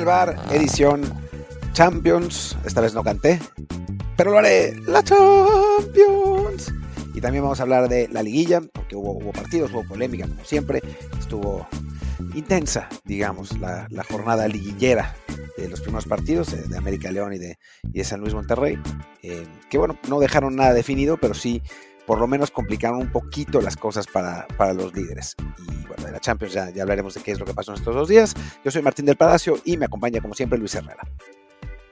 Desde el bar, edición Champions. Esta vez no canté, pero lo haré. La Champions. Y también vamos a hablar de la liguilla, porque hubo, partidos, hubo polémica, como siempre. Estuvo intensa, digamos, la, la jornada liguillera de los primeros partidos eh, de América León y de, y de San Luis Monterrey. eh, que bueno, no dejaron nada definido, pero sí por lo menos complicaron un poquito las cosas para, para los líderes. Y bueno, de la Champions ya, ya hablaremos de qué es lo que pasó en estos dos días. Yo soy Martín del Palacio y me acompaña como siempre Luis Herrera.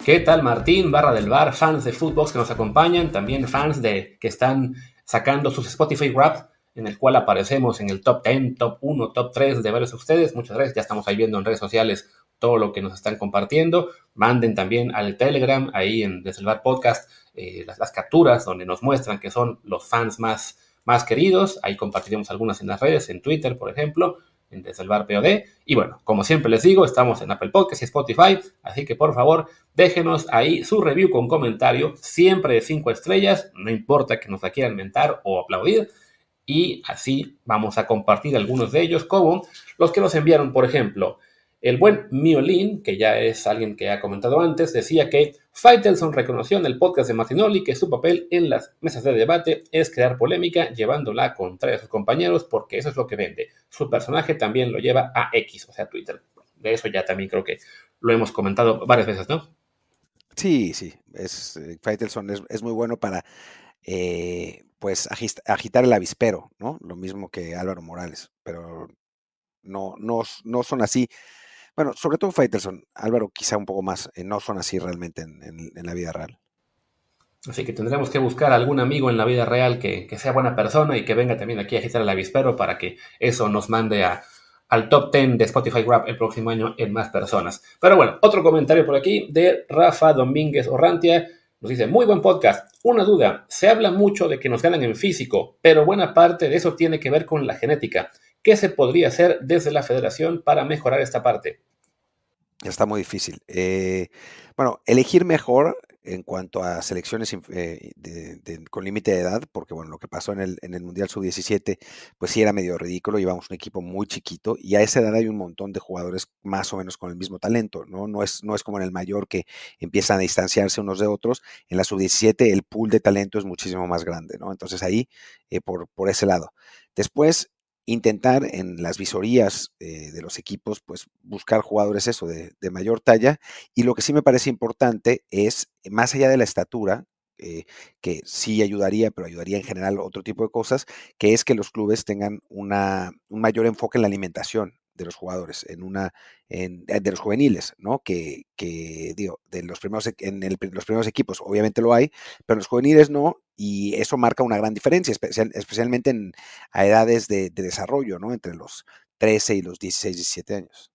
¿Qué tal Martín, barra del bar, fans de Footbox que nos acompañan, también fans de que están sacando sus Spotify Wrap, en el cual aparecemos en el top 10, top 1, top 3 de varios de ustedes. Muchas gracias, ya estamos ahí viendo en redes sociales todo lo que nos están compartiendo. Manden también al Telegram, ahí en Desde el Bar Podcast, eh, las, capturas donde nos muestran que son los fans más, más queridos. Ahí compartiremos algunas en las redes, en Twitter, por ejemplo, en Desde POD. Y bueno, como siempre les digo, estamos en Apple Podcast y Spotify, así que por favor déjenos ahí su review con comentario, siempre de 5 estrellas, no importa que nos la quieran mentar o aplaudir. Y así vamos a compartir algunos de ellos, como los que nos enviaron, por ejemplo, el buen Miolin, que ya es alguien que ha comentado antes, decía que Faitelson reconoció en el podcast de Martinoli que su papel en las mesas de debate es crear polémica llevándola contra sus compañeros porque eso es lo que vende. Su personaje también lo lleva a X, o sea, Twitter. De eso ya también creo que lo hemos comentado varias veces, ¿no? Sí, sí, es, eh, Faitelson es, muy bueno para eh, pues agitar el avispero, ¿no? Lo mismo que Álvaro Morales, pero no, no, no son así. Bueno, sobre todo Faitelson, Álvaro quizá un poco más, eh, no son así realmente en, la vida real. Así que tendremos que buscar algún amigo en la vida real que, que sea buena persona y que venga también aquí a agitar el avispero para que eso nos mande a, al top 10 de Spotify Rap el próximo año en más personas. Pero bueno, otro comentario por aquí de Rafa Domínguez Orrantia. Nos dice, muy buen podcast. Una duda, se habla mucho de que nos ganan en físico, pero buena parte de eso tiene que ver con la genética. ¿Qué se podría hacer desde la federación para mejorar esta parte? Está muy difícil. Eh, bueno, elegir mejor en cuanto a selecciones eh, con límite de edad, porque bueno, lo que pasó en el, en el Mundial Sub-17, pues sí era medio ridículo, llevamos un equipo muy chiquito y a esa edad hay un montón de jugadores más o menos con el mismo talento, ¿no? No es, no es como en el mayor que empiezan a distanciarse unos de otros, en la Sub-17 el pool de talento es muchísimo más grande, ¿no? Entonces ahí, eh, por, por ese lado. Después, intentar en las visorías eh, de los equipos, pues buscar jugadores eso, de, mayor talla. Y lo que sí me parece importante es, más allá de la estatura, eh, que sí ayudaría, pero ayudaría en general otro tipo de cosas, que es que los clubes tengan una, un mayor enfoque en la alimentación de los jugadores, en una, en, eh, de los juveniles, ¿no? Que, que digo, de los primeros, e- en el los primeros equipos obviamente lo hay, pero en los juveniles no, y eso marca una gran diferencia, especial- especialmente en, a edades de, de desarrollo, ¿no? Entre los 13 y los 16, 17 años.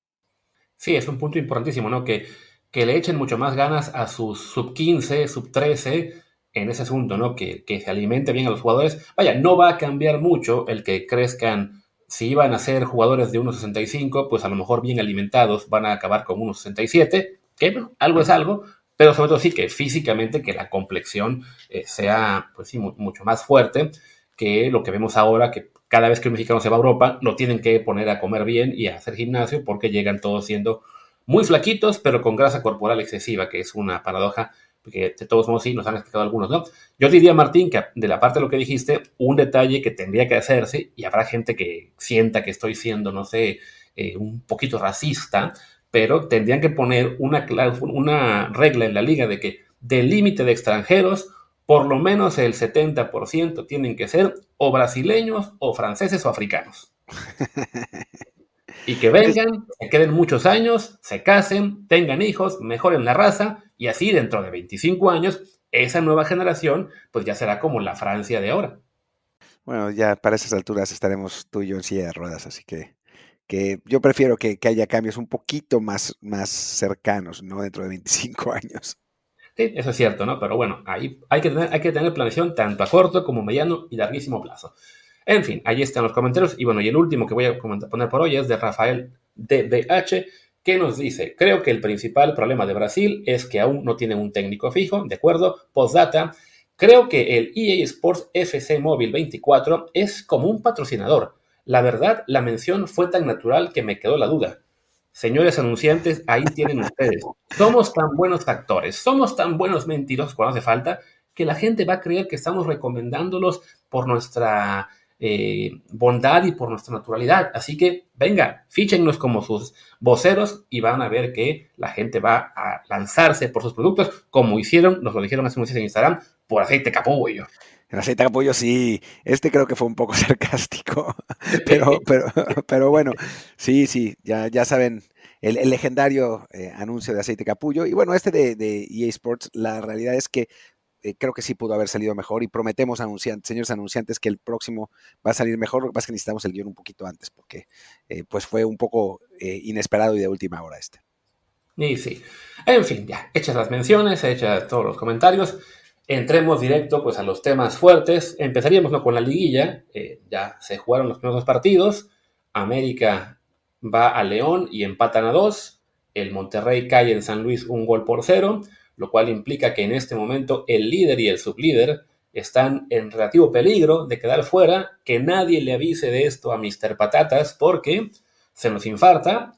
Sí, es un punto importantísimo, ¿no? Que, que le echen mucho más ganas a sus sub 15, sub 13 en ese asunto, ¿no? Que, que se alimente bien a los jugadores. Vaya, no va a cambiar mucho el que crezcan. Si iban a ser jugadores de 1.65, pues a lo mejor bien alimentados van a acabar con 1.67, que bueno, algo es algo, pero sobre todo sí que físicamente que la complexión eh, sea, pues sí, mu- mucho más fuerte que lo que vemos ahora, que cada vez que un mexicano se va a Europa, lo tienen que poner a comer bien y a hacer gimnasio porque llegan todos siendo muy flaquitos, pero con grasa corporal excesiva, que es una paradoja que de todos modos sí nos han explicado algunos, ¿no? Yo diría, Martín, que de la parte de lo que dijiste, un detalle que tendría que hacerse, y habrá gente que sienta que estoy siendo, no sé, eh, un poquito racista, pero tendrían que poner una, una regla en la liga de que del límite de extranjeros, por lo menos el 70% tienen que ser o brasileños o franceses o africanos. Y que vengan, se queden muchos años, se casen, tengan hijos, mejoren la raza y así dentro de 25 años, esa nueva generación pues ya será como la Francia de ahora. Bueno, ya para esas alturas estaremos tú y yo en silla de ruedas, así que, que yo prefiero que, que haya cambios un poquito más, más cercanos, no dentro de 25 años. Sí, eso es cierto, ¿no? Pero bueno, ahí hay que tener, hay que tener planeación tanto a corto como mediano y larguísimo plazo. En fin, ahí están los comentarios. Y bueno, y el último que voy a poner por hoy es de Rafael DBH, que nos dice, creo que el principal problema de Brasil es que aún no tienen un técnico fijo, ¿de acuerdo? Postdata, creo que el EA Sports FC Móvil 24 es como un patrocinador. La verdad, la mención fue tan natural que me quedó la duda. Señores anunciantes, ahí tienen ustedes. Somos tan buenos actores, somos tan buenos mentirosos cuando hace falta, que la gente va a creer que estamos recomendándolos por nuestra eh, bondad y por nuestra naturalidad. Así que venga, fíchennos como sus voceros y van a ver que la gente va a lanzarse por sus productos, como hicieron, nos lo dijeron hace unos en Instagram, por aceite capullo. El aceite capullo sí, este creo que fue un poco sarcástico, pero, pero, pero bueno, sí, sí, ya, ya saben, el, legendario eh, anuncio de aceite capullo. Y bueno, este de, de, EA Sports, la realidad es que eh, creo que sí pudo haber salido mejor y prometemos, anunciantes, señores anunciantes, que el próximo va a salir mejor. Lo que pasa es que necesitamos el guion un poquito antes porque eh, pues fue un poco inesperado y de última hora este. Y sí. En fin, ya, hechas las menciones, hechas todos los comentarios, entremos directo pues a los temas fuertes. Empezaríamos ¿no? con la liguilla. ya se jugaron los primeros dos partidos. América va a León y empatan a dos. El Monterrey cae en San Luis un gol por cero lo cual implica que en este momento el líder y el sublíder están en relativo peligro de quedar fuera, que nadie le avise de esto a Mr. Patatas porque se nos infarta.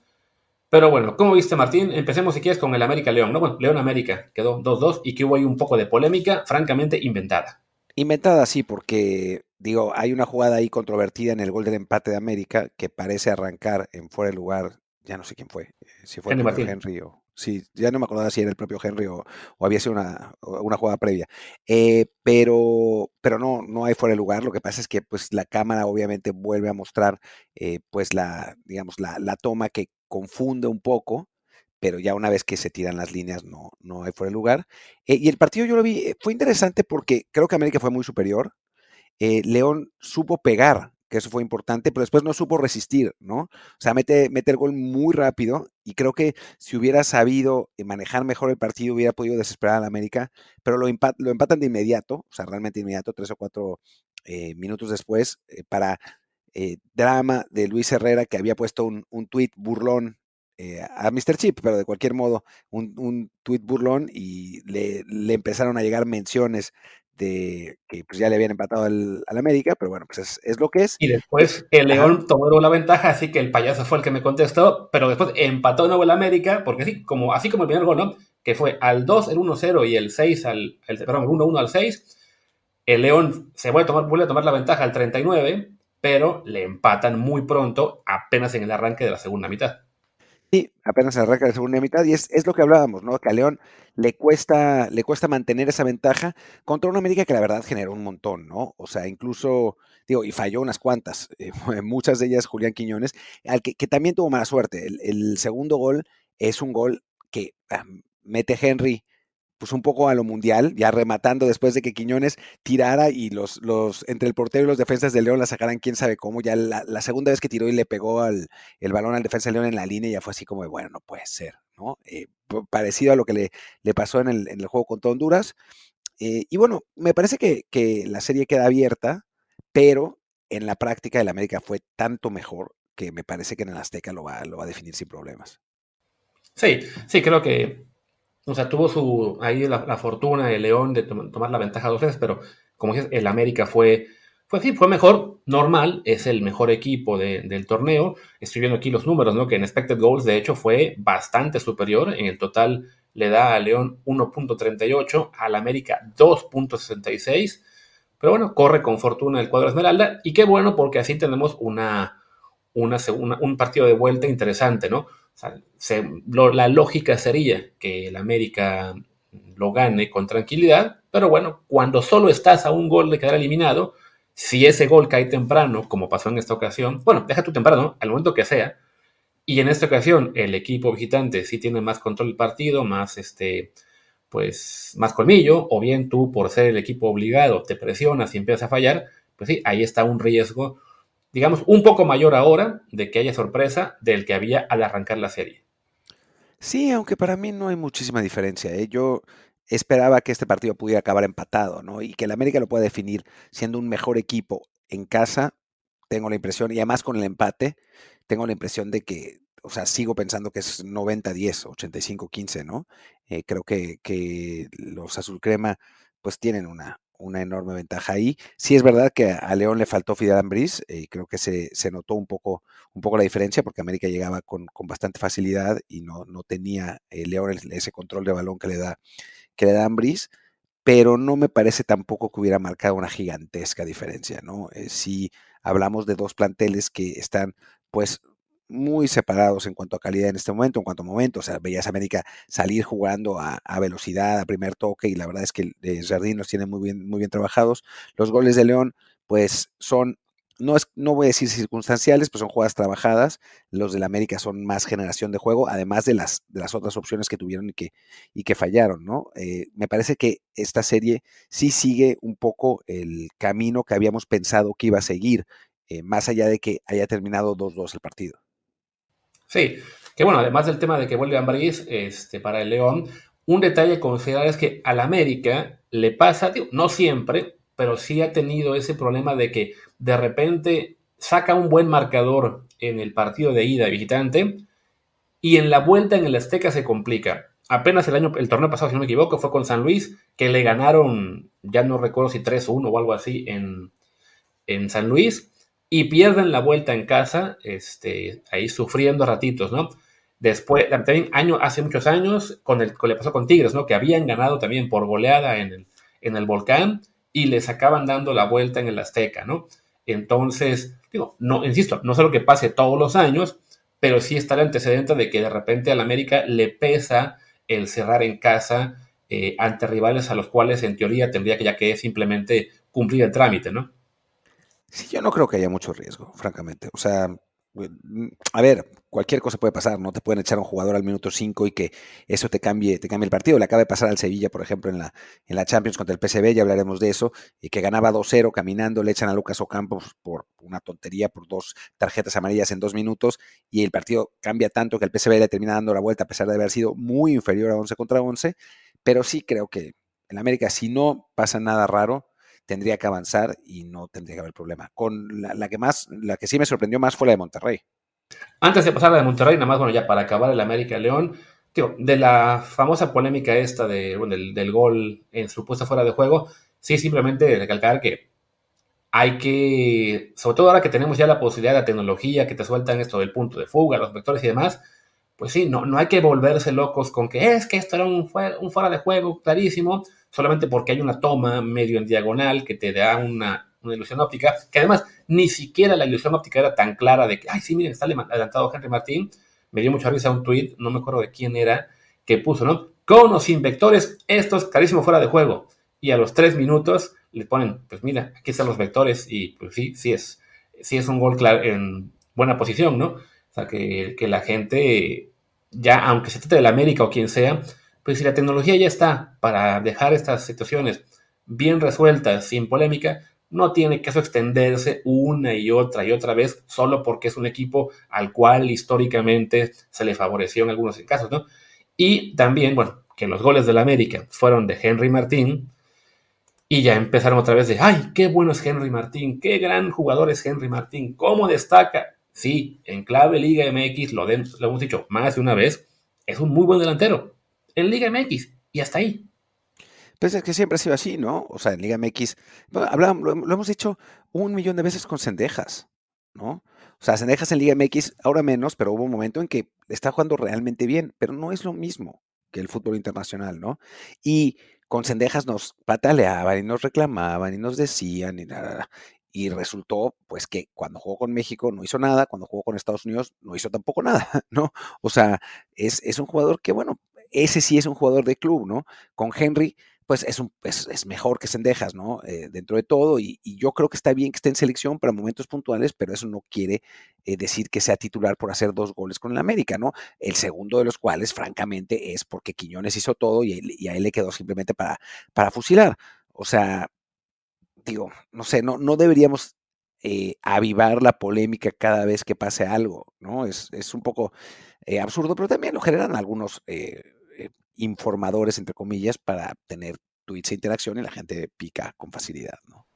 Pero bueno, ¿cómo viste Martín? Empecemos si quieres con el América León, ¿no? Bueno, León América quedó 2-2 y que hubo ahí un poco de polémica, francamente inventada. Inventada, sí, porque digo, hay una jugada ahí controvertida en el gol del empate de América que parece arrancar en fuera de lugar, ya no sé quién fue, eh, si fue Henry, Henry o, Sí, ya no me acordaba si era el propio Henry o, había sido una, una jugada previa. Eh, pero, pero no, no hay fuera de lugar. Lo que pasa es que pues la cámara obviamente vuelve a mostrar eh, pues la, digamos, la, la, toma que confunde un poco, pero ya una vez que se tiran las líneas no, no hay fuera de lugar. Eh, y el partido yo lo vi, fue interesante porque creo que América fue muy superior. León supo pegar que eso fue importante, pero después no supo resistir, ¿no? O sea, mete, mete el gol muy rápido y creo que si hubiera sabido eh, manejar mejor el partido hubiera podido desesperar a América, pero lo, lo empatan de inmediato, o sea, realmente inmediato, tres o cuatro eh, minutos después, eh, drama de Luis Herrera que había puesto un, un tuit burlón a Mr. Chip, pero de cualquier modo, un, un tuit burlón y le, le, empezaron a llegar menciones de que pues ya le habían empatado al, América, pero bueno, pues es, lo que es. Y después el León tomó la ventaja, así que el payaso fue el que me contestó, pero después empató de nuevo el América, porque así como, así como el primer gol, ¿no? Que fue al 2 el 1-0 y el 6 al, el, perdón, el 1-1 al 6, el León se vuelve a, tomar, vuelve a tomar la ventaja al 39, pero le empatan muy pronto, apenas en el arranque de la segunda mitad. Sí, apenas arranca la segunda mitad y es, es, lo que hablábamos, ¿no? Que a León le cuesta, le cuesta mantener esa ventaja contra una América que la verdad generó un montón, ¿no? O sea, incluso, digo, y falló unas cuantas, eh, muchas de ellas Julián Quiñones, al que, también tuvo mala suerte. El, el, segundo gol es un gol que mete Henry pues un poco a lo mundial, ya rematando después de que Quiñones tirara y los, los entre el portero y los defensas de León la sacaran quién sabe cómo, ya la, segunda vez que tiró y le pegó al, el balón al defensa de León en la línea ya fue así como de, bueno, no puede ser, ¿no? Eh, parecido a lo que le, le pasó en el, en el, juego contra Honduras. Eh, y bueno, me parece que, que, la serie queda abierta, pero en la práctica el América fue tanto mejor que me parece que en el Azteca lo va, lo va a definir sin problemas. Sí, sí, creo que o sea, tuvo su, ahí la, fortuna de León de tomar la ventaja dos veces, pero como dices, el América fue, fue, sí, fue mejor, normal, es el mejor equipo del torneo. Estoy viendo aquí los números, ¿no? Que en expected goals, de hecho, fue bastante superior. En el total le da a León 1.38, al América 2.66. Pero bueno, corre con fortuna el cuadro Esmeralda. Y qué bueno, porque así tenemos una, una, un partido de vuelta interesante, ¿no? La lógica sería que el América lo gane con tranquilidad, pero bueno, cuando solo estás a un gol de quedar eliminado, si ese gol cae temprano, como pasó en esta ocasión, bueno, deja tu temprano, al momento que sea, Y en esta ocasión, el equipo visitante sí tiene más control del partido, más este, pues, más colmillo, o bien tú, por ser el equipo obligado, te presionas y empiezas a fallar, pues sí, ahí está un riesgo, digamos, un poco mayor ahora de que haya sorpresa del que había al arrancar la serie. Sí, aunque para mí no hay muchísima diferencia. ¿eh? Yo esperaba que este partido pudiera acabar empatado, ¿no? Y que el América lo pueda definir siendo un mejor equipo en casa, tengo la impresión, y además con el empate, tengo la impresión de que, o sea, sigo pensando que es 90-10, 85-15, ¿no? Eh, creo que, que los azul crema pues tienen una, una enorme ventaja ahí. Sí es verdad que a León le faltó Fidel Ambriz, y creo que se, se, notó un poco, un poco la diferencia porque América llegaba con, con bastante facilidad y no, no tenía eh, León ese control de balón que le da, que le da Ambriz, pero no me parece tampoco que hubiera marcado una gigantesca diferencia, ¿no? Eh, si hablamos de dos planteles que están pues muy separados en cuanto a calidad en este momento, en cuanto a momento. O sea, veías a América salir jugando a, velocidad, a primer toque, y la verdad es que el Jardín los tiene muy bien, muy bien trabajados. Los goles de León, pues son, no, es, no voy a decir circunstanciales, pues son jugadas trabajadas. Los del América son más generación de juego, además de las, de las otras opciones que tuvieron y que, y que fallaron, ¿no? Eh, me parece que esta serie sí sigue un poco el camino que habíamos pensado que iba a seguir, eh, más allá de que haya terminado 2-2 el partido. Sí, que bueno, además del tema de que vuelve a Ambriz este, para el León, un detalle a considerar es que al América le pasa, no siempre, pero sí ha tenido ese problema de que de repente saca un buen marcador en el partido de ida visitante y en la vuelta en el Azteca se complica. Apenas el año, el torneo pasado, si no me equivoco, fue con San Luis, que le ganaron, ya no recuerdo si 3-1 o algo así en, en San Luis y pierden la vuelta en casa, este, ahí sufriendo ratitos, ¿no? Después, también año, hace muchos años, con el que le pasó con Tigres, ¿no? Que habían ganado también por goleada en el, en el volcán y les acaban dando la vuelta en el Azteca, ¿no? Entonces, digo, no, insisto, no lo que pase todos los años, pero sí está el antecedente de que de repente al América le pesa el cerrar en casa eh, ante rivales a los cuales en teoría tendría que ya que simplemente cumplir el trámite, ¿no? Sí, yo no creo que haya mucho riesgo, francamente. O sea, mm, a ver, cualquier cosa puede pasar, no te pueden echar a un jugador al minuto 5 y que eso te cambie, te cambie el partido. Le acaba de pasar al Sevilla, por ejemplo, en la, en la Champions contra el PSV, ya hablaremos de eso, y que ganaba 2-0 caminando, le echan a Lucas Ocampos por una tontería, por dos tarjetas amarillas en dos minutos, y el partido cambia tanto que el PSV le termina dando la vuelta a pesar de haber sido muy inferior a 11 contra 11, pero sí creo que en América, si no pasa nada raro, tendría que avanzar y no tendría que haber problema. Con la, que más, la que sí me sorprendió más fue la de Monterrey. Antes de pasar a la de Monterrey, nada más, bueno, ya para acabar el América León, tío, de la famosa polémica esta de, del, gol en su puesta fuera de juego, sí, simplemente recalcar que hay que, sobre todo ahora que tenemos ya la posibilidad de la tecnología que te sueltan esto del punto de fuga, los vectores y demás, pues sí, no, no hay que volverse locos con que es que esto era un, un fuera de juego clarísimo, solamente porque hay una toma medio en diagonal que te da una, ilusión óptica, que además ni siquiera la ilusión óptica era tan clara de que, ay, sí, miren, está adelantado Henry Martín. Me dio mucha risa un tweet, no me acuerdo de quién era, que puso, ¿no? Con o sin vectores, esto es carísimo fuera de juego. Y a los tres minutos le ponen, pues mira, aquí están los vectores y pues sí, sí es, sí es un gol claro, en buena posición, ¿no? O sea, que, que la gente, ya, aunque se trate de la América o quien sea, pues si la tecnología ya está para dejar estas situaciones bien resueltas, sin polémica, no tiene eso extenderse una y otra y otra vez solo porque es un equipo al cual históricamente se le favoreció en algunos casos, ¿no? Y también, bueno, que los goles del América fueron de Henry Martín y ya empezaron otra vez de, ay, qué bueno es Henry Martín, qué gran jugador es Henry Martín, cómo destaca. Sí, en clave Liga MX, lo hemos dicho más de una vez, es un muy buen delantero, en Liga MX y hasta ahí. Pues es que siempre ha sido así, ¿no? O sea, en Liga MX, lo, hemos dicho un millón de veces con Cendejas, ¿no? O sea, Cendejas en Liga MX, ahora menos, pero hubo un momento en que está jugando realmente bien, pero no es lo mismo que el fútbol internacional, ¿no? Y con Cendejas nos pataleaban y nos reclamaban y nos decían y nada. Y resultó, pues, que cuando jugó con México no hizo nada, cuando jugó con Estados Unidos no hizo tampoco nada, ¿no? O sea, es, es un jugador que, bueno, ese sí es un jugador de club, ¿no? Con Henry, pues es, un, es, mejor que Sendejas, ¿no? Eh, dentro de todo, y, yo creo que está bien que esté en selección para momentos puntuales, pero eso no quiere eh, decir que sea titular por hacer dos goles con el América, ¿no? El segundo de los cuales, francamente, es porque Quiñones hizo todo y, a él le quedó simplemente para, para fusilar. O sea, digo, no sé, no, no deberíamos eh, avivar la polémica cada vez que pase algo, ¿no? Es, es un poco absurdo, pero también lo generan algunos informadores, entre comillas, para tener tweets e interacción y la gente pica con facilidad, ¿no?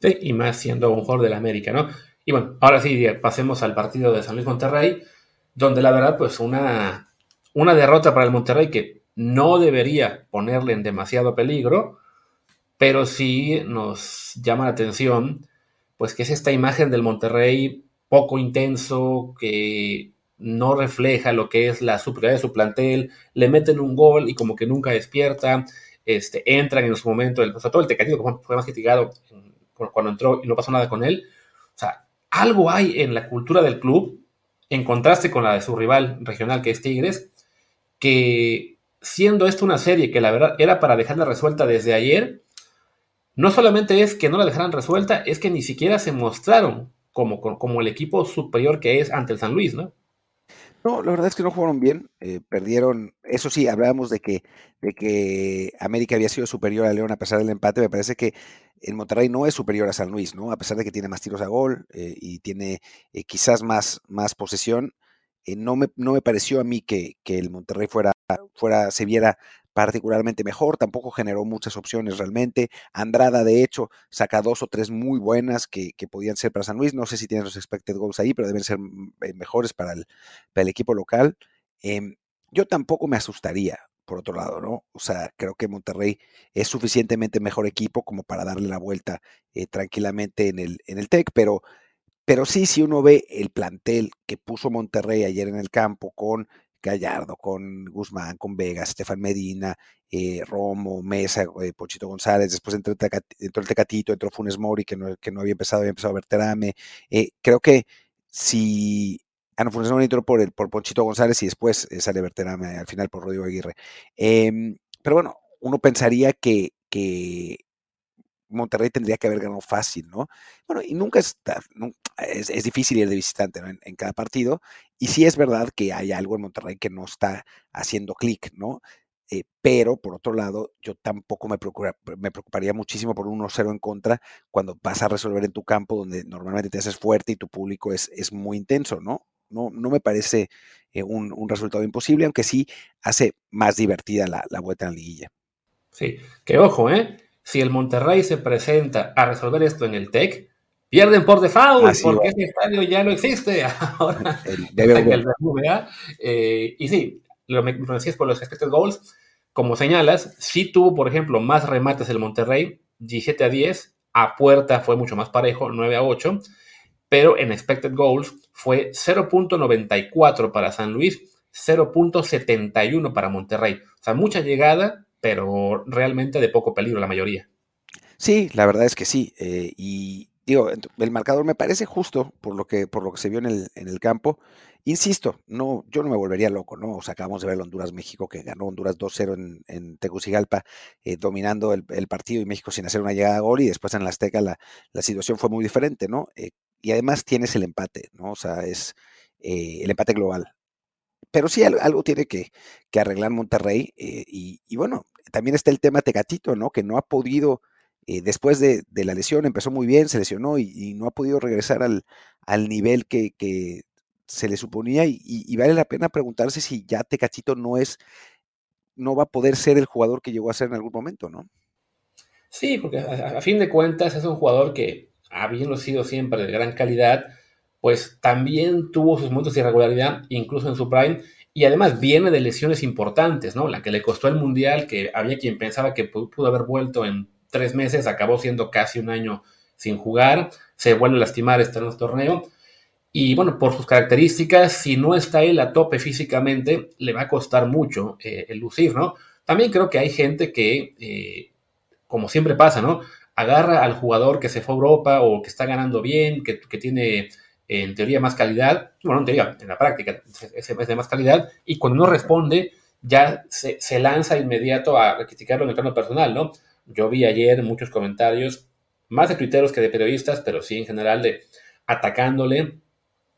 Sí, y más siendo un jugador del América, ¿no? Y bueno, ahora sí, pasemos al partido de San Luis Monterrey, donde la verdad, pues una, una derrota para el Monterrey que no debería ponerle en demasiado peligro, pero sí nos llama la atención, pues que es esta imagen del Monterrey poco intenso, que no refleja lo que es la superioridad de su plantel, le meten un gol y como que nunca despierta, este, entran en su momento, el, o sea, todo el Tecatito fue más criticado cuando entró y no pasó nada con él. O sea, algo hay en la cultura del club, en contraste con la de su rival regional que es Tigres, que siendo esto una serie que la verdad era para dejarla resuelta desde ayer, no solamente es que no la dejaran resuelta, es que ni siquiera se mostraron como, como el equipo superior que es ante el San Luis, ¿no? No, la verdad es que no jugaron bien, eh, perdieron, eso sí, hablábamos de que, de que América había sido superior a León a pesar del empate, me parece que el Monterrey no es superior a San Luis, ¿no? A pesar de que tiene más tiros a gol eh, y tiene eh, quizás más, más posesión, no, me, no me pareció a mí que, que el Monterrey fuera, fuera, se viera particularmente mejor, tampoco generó muchas opciones realmente. Andrada, de hecho, saca dos o tres muy buenas que, podían ser para San Luis. No sé si tienen los expected goals ahí, pero deben ser mm, eh, mejores para el, para el equipo local. Em, yo tampoco me asustaría, por otro lado, ¿no? O sea, creo que Monterrey es suficientemente mejor equipo como para darle la vuelta eh, tranquilamente en el, en el TEC, pero, pero sí, si uno ve el plantel que puso Monterrey ayer en el campo con Gallardo, con Guzmán, con Vega, Estefan Medina, eh, Romo, Mesa, eh, Pochito González, después entró el, Tecatito, entró Funes Mori, que no, que no había empezado, había empezado a Berterame. Eh, creo que si Ah, no, Funes Mori entró por, el, por Ponchito González y después sale Berterame al final por Rodrigo Aguirre. Em, pero bueno, uno pensaría que, que Monterrey tendría que haber ganado fácil, ¿no? Bueno, y nunca está, es, es, difícil ir de visitante en, cada partido, y sí es verdad que hay algo en Monterrey que no está haciendo clic, ¿no? Eh, pero por otro lado, yo tampoco me, me preocuparía muchísimo por un 1-0 en contra cuando vas a resolver en tu campo donde normalmente te haces fuerte y tu público es, es muy intenso, ¿no? No, no me parece eh, un, un, resultado imposible, aunque sí hace más divertida la, la vuelta en la liguilla. Sí, que ojo, ¿eh? si el Monterrey se presenta a resolver esto en el TEC, pierden por default, porque ese estadio ya no existe. Ahora el, eh, y sí, lo me decías por los expected goals, como señalas, sí tuvo, por ejemplo, más remates el Monterrey, 17 a 10, a puerta fue mucho más parejo, 9 a 8, pero en expected goals fue 0.94 para San Luis, 0.71 para Monterrey. O sea, mucha llegada, pero realmente de poco peligro la mayoría. Sí, la verdad es que sí. Eh, y digo, el marcador me parece justo por lo que, por lo que se vio en el, en el campo. Insisto, no, yo no me volvería loco, ¿no? O sea, acabamos de ver el Honduras-México que ganó Honduras 2-0 en, en, Tegucigalpa, eh, dominando el, partido y México sin hacer una llegada a gol y después en la Azteca la, situación fue muy diferente, ¿no? Eh, y además tienes el empate, ¿no? O sea, es el empate global pero sí algo, tiene que, arreglar Monterrey. Eh, y, bueno, también está el tema Tecatito, ¿no? Que no ha podido, eh, después de, la lesión, empezó muy bien, se lesionó y, no ha podido regresar al, nivel que, se le suponía. Y, vale la pena preguntarse si ya Tecatito no es, no va a poder ser el jugador que llegó a ser en algún momento, ¿no? Sí, porque a, fin de cuentas es un jugador que, habiendo sido siempre de gran calidad, pues también tuvo sus momentos de irregularidad, incluso en su prime, y además viene de lesiones importantes, ¿no? La que le costó el Mundial, que había quien pensaba que pudo haber vuelto en tres meses, acabó siendo casi un año sin jugar, se vuelve a lastimar este nuevo torneo, y bueno, por sus características, si no está él a tope físicamente, le va a costar mucho eh, el lucir, ¿no? También creo que hay gente que, eh, como siempre pasa, ¿no? Agarra al jugador que se fue a Europa o que está ganando bien, que, que tiene en teoría más calidad, bueno, en teoría, en la práctica es, de más calidad, y cuando no responde, ya se, se lanza inmediato a criticarlo en el plano personal, ¿no? Yo vi ayer muchos comentarios, más de tuiteros que de periodistas, pero sí en general de atacándole,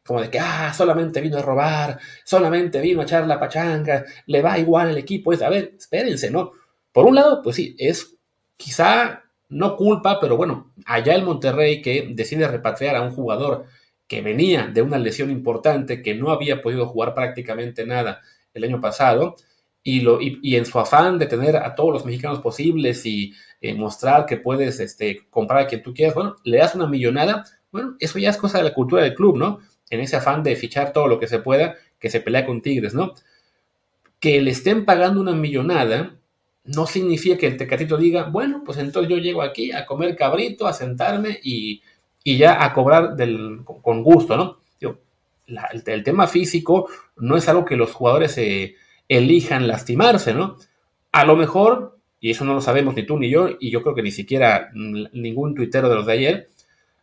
como de que, ah, solamente vino a robar, solamente vino a echar la pachanga, le va igual el equipo. Es, a ver, espérense, ¿no? Por un lado, pues sí, es quizá no culpa, pero bueno, allá el Monterrey que decide repatriar a un jugador que venía de una lesión importante, que no había podido jugar prácticamente nada el año pasado, y, lo, y, en su afán de tener a todos los mexicanos posibles y eh, mostrar que puedes este, comprar a quien tú quieras, bueno, le das una millonada, bueno, eso ya es cosa de la cultura del club, ¿no? En ese afán de fichar todo lo que se pueda, que se pelea con Tigres, ¿no? Que le estén pagando una millonada no significa que el Tecatito diga, bueno, pues entonces yo llego aquí a comer cabrito, a sentarme y, ya a cobrar del, con gusto, ¿no? el, tema físico no es algo que los jugadores se elijan lastimarse, ¿no? A lo mejor, y eso no lo sabemos ni tú ni yo, y yo creo que ni siquiera ningún tuitero de los de ayer,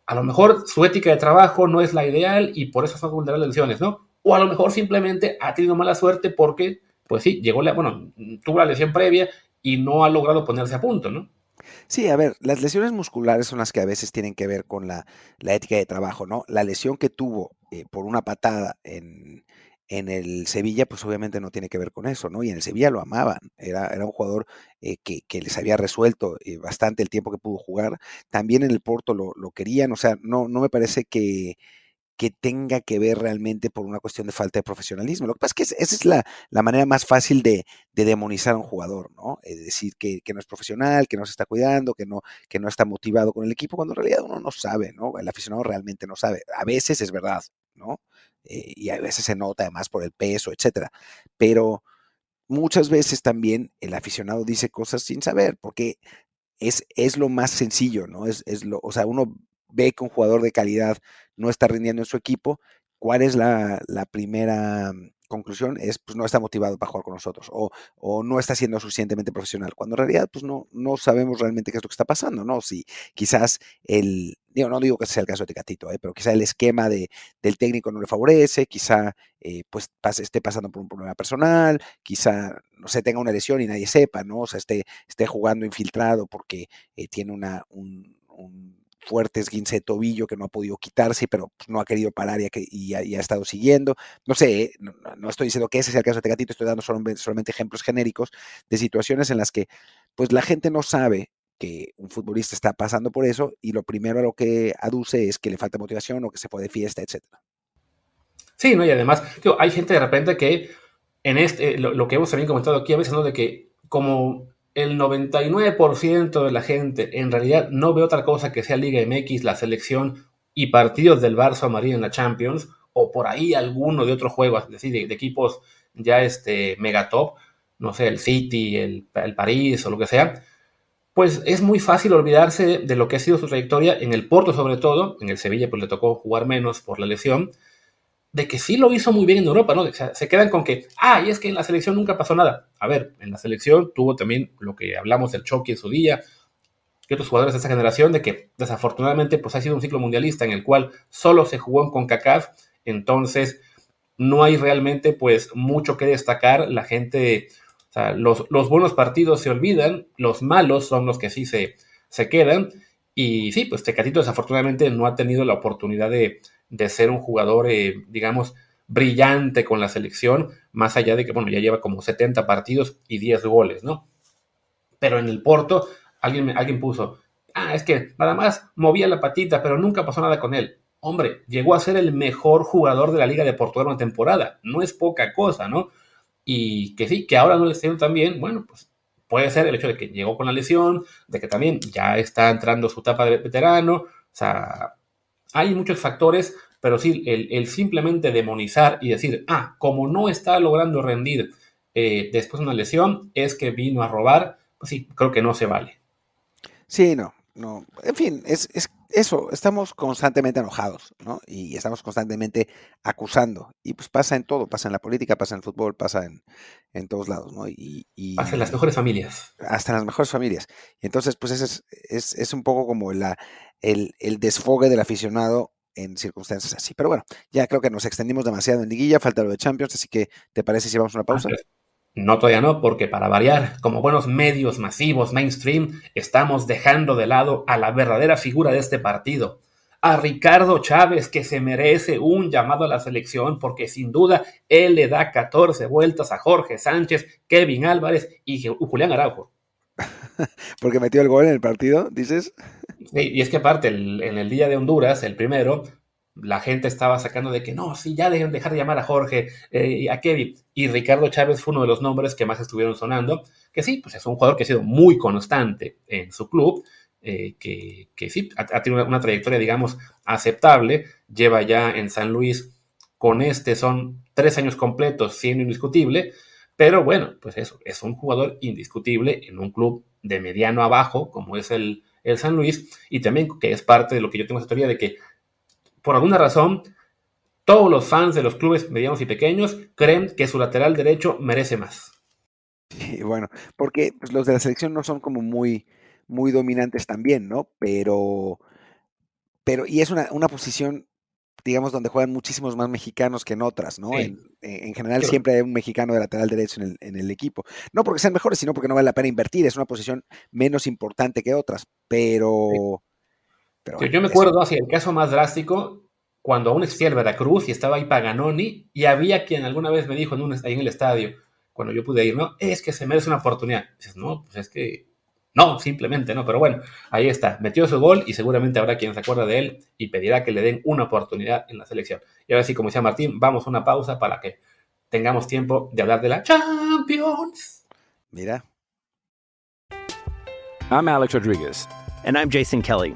a lo mejor su ética de trabajo no es la ideal y por eso son vulnerables lesiones, ¿no? O a lo mejor simplemente ha tenido mala suerte porque, pues sí, llegó la, bueno, tuvo la lesión previa y no ha logrado ponerse a punto, ¿no? Sí, a ver, las lesiones musculares son las que a veces tienen que ver con la, ética de trabajo, ¿no? La lesión que tuvo eh, por una patada en, en el Sevilla, pues obviamente no tiene que ver con eso, ¿no? Y en el Sevilla lo amaban, era, era un jugador eh, que, les había resuelto eh, bastante el tiempo que pudo jugar. También en el Porto lo, lo querían, o sea, no, no me parece que, que tenga que ver realmente por una cuestión de falta de profesionalismo. Lo que pasa es que esa es la, manera más fácil de, demonizar a un jugador, ¿no? Es decir, que, no es profesional, que no se está cuidando, que no, que no está motivado con el equipo, cuando en realidad uno no sabe, ¿no? El aficionado realmente no sabe. A veces es verdad, ¿no? Eh, y a veces se nota además por el peso, etcétera. Pero muchas veces también el aficionado dice cosas sin saber, porque es, es lo más sencillo, ¿no? Es, es lo, o sea, uno ve que un jugador de calidad no está rindiendo en su equipo, ¿cuál es la, la primera conclusión es, pues no está motivado para jugar con nosotros o, o, no está siendo suficientemente profesional, cuando en realidad pues no, no sabemos realmente qué es lo que está pasando, ¿no? Si quizás el, digo, no digo que sea el caso de Tecatito, ¿eh? pero quizá el esquema de, del técnico no le favorece, quizá eh, pues esté pasando por un problema personal, quizá, no sé, tenga una lesión y nadie sepa, ¿no? O sea, esté, esté jugando infiltrado porque eh, tiene una, un fuerte esguince de tobillo que no ha podido quitarse, pero pues, no ha querido parar y, y, ha, estado siguiendo. No sé, ¿eh? no, estoy diciendo que ese sea el caso de Tecatito, estoy dando solamente, ejemplos genéricos de situaciones en las que pues la gente no sabe que un futbolista está pasando por eso y lo primero a lo que aduce es que le falta motivación o que se fue de fiesta, etcétera. Sí, ¿no? Y además, hay gente de repente que en este, lo, lo, que hemos también comentado aquí a veces, ¿no? De que como el 99% de la gente en realidad no ve otra cosa que sea Liga MX, la selección y partidos del Barça o María en la Champions, o por ahí alguno de otros juegos, es decir, de, equipos ya este, megatop, no sé, el City, el, el, París o lo que sea, pues es muy fácil olvidarse de lo que ha sido su trayectoria en el Porto sobre todo, en el Sevilla pues le tocó jugar menos por la lesión, de que sí lo hizo muy bien en Europa, ¿no? O sea, se quedan con que, ah, y es que en la selección nunca pasó nada. A ver, en la selección tuvo también lo que hablamos del choque en su día, que otros jugadores de esa generación, de que desafortunadamente pues ha sido un ciclo mundialista en el cual solo se jugó en CONCACAF, entonces no hay realmente pues mucho que destacar, la gente, o sea, los, los buenos partidos se olvidan, los malos son los que sí se, se quedan, y sí, pues Tecatito desafortunadamente no ha tenido la oportunidad de, de ser un jugador, eh, digamos, brillante con la selección, más allá de que, bueno, ya lleva como 70 partidos y 10 goles, ¿no? Pero en el Porto, alguien, alguien puso, ah, es que nada más movía la patita, pero nunca pasó nada con él. Hombre, llegó a ser el mejor jugador de la Liga de Portugal una temporada. No es poca cosa, ¿no? Y que sí, que ahora no le esté tan bien, bueno, pues puede ser el hecho de que llegó con la lesión, de que también ya está entrando su etapa de veterano, o sea, hay muchos factores, pero sí, el, simplemente demonizar y decir, ah, como no está logrando rendir eh, después de una lesión, es que vino a robar, pues sí, creo que no se vale. Sí, no, no. En fin, es, eso, estamos constantemente enojados, ¿no? Y estamos constantemente acusando. Y pues pasa en todo, pasa en la política, pasa en el fútbol, pasa en, en todos lados, ¿no? Y, pasa en las mejores familias. Hasta en las mejores familias. Y entonces, pues es, es, es un poco como la, el, desfogue del aficionado en circunstancias así. Pero bueno, ya creo que nos extendimos demasiado en liguilla, falta lo de Champions, así que ¿te parece si vamos a una pausa? No, todavía no, porque para variar, como buenos medios masivos mainstream, estamos dejando de lado a la verdadera figura de este partido, a Ricardo Chávez, que se merece un llamado a la selección, porque sin duda él le da 14 vueltas a Jorge Sánchez, Kevin Álvarez y Julián Araujo. porque metió el gol en el partido, dices. Sí, y es que aparte, en el día de Honduras, el primero, la gente estaba sacando de que no, sí, ya deben dejar de llamar a Jorge, eh, a Kevin. Y Ricardo Chávez fue uno de los nombres que más estuvieron sonando, que sí, pues es un jugador que ha sido muy constante en su club, eh, que, que, sí, ha, tenido una, trayectoria, digamos, aceptable. Lleva ya en San Luis, con este son tres años completos siendo indiscutible, pero bueno, pues eso, es un jugador indiscutible en un club de mediano abajo, como es el, el San Luis, y también que es parte de lo que yo tengo esa teoría de que por alguna razón, todos los fans de los clubes medianos y pequeños creen que su lateral derecho merece más. Y bueno, porque pues, los de la selección no son como muy, muy dominantes también, ¿no? Pero, pero y es una, una posición, digamos, donde juegan muchísimos más mexicanos que en otras, ¿no? En, general siempre hay un mexicano de lateral derecho en el, en el, equipo. No porque sean mejores, sino porque no vale la pena invertir. Es una posición menos importante que otras, pero yo me acuerdo, así, el caso más drástico, cuando aún existía el Veracruz y estaba ahí Paganoni, y había quien alguna vez me dijo en un, ahí en el estadio, cuando yo pude ir, ¿no? Es que se merece una oportunidad. dices, no, pues es que no, simplemente no, pero bueno, ahí está, metió su gol y seguramente habrá quien se acuerda de él y pedirá que le den una oportunidad en la selección. Y ahora sí, como decía Martín, vamos a una pausa para que tengamos tiempo de hablar de la Champions. Mira. I'm Alex Rodriguez. And I'm Jason Kelly.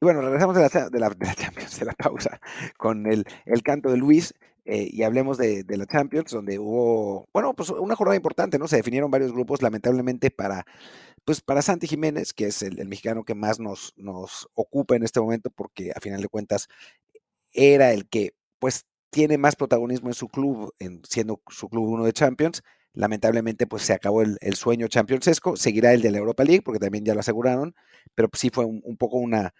Y bueno, regresamos de la, de la, de la Champions, de la pausa, con el, el canto de Luis. Eh, y hablemos de, de, la Champions, donde hubo, bueno, pues una jornada importante, ¿no? Se definieron varios grupos, lamentablemente para, pues para Santi Jiménez, que es el, mexicano que más nos, nos ocupa en este momento, porque a final de cuentas era el que, pues, tiene más protagonismo en su club, en, siendo su club uno de Champions. Lamentablemente, pues se acabó el, el sueño championsesco. Seguirá el de la Europa League, porque también ya lo aseguraron, pero sí fue un poco una,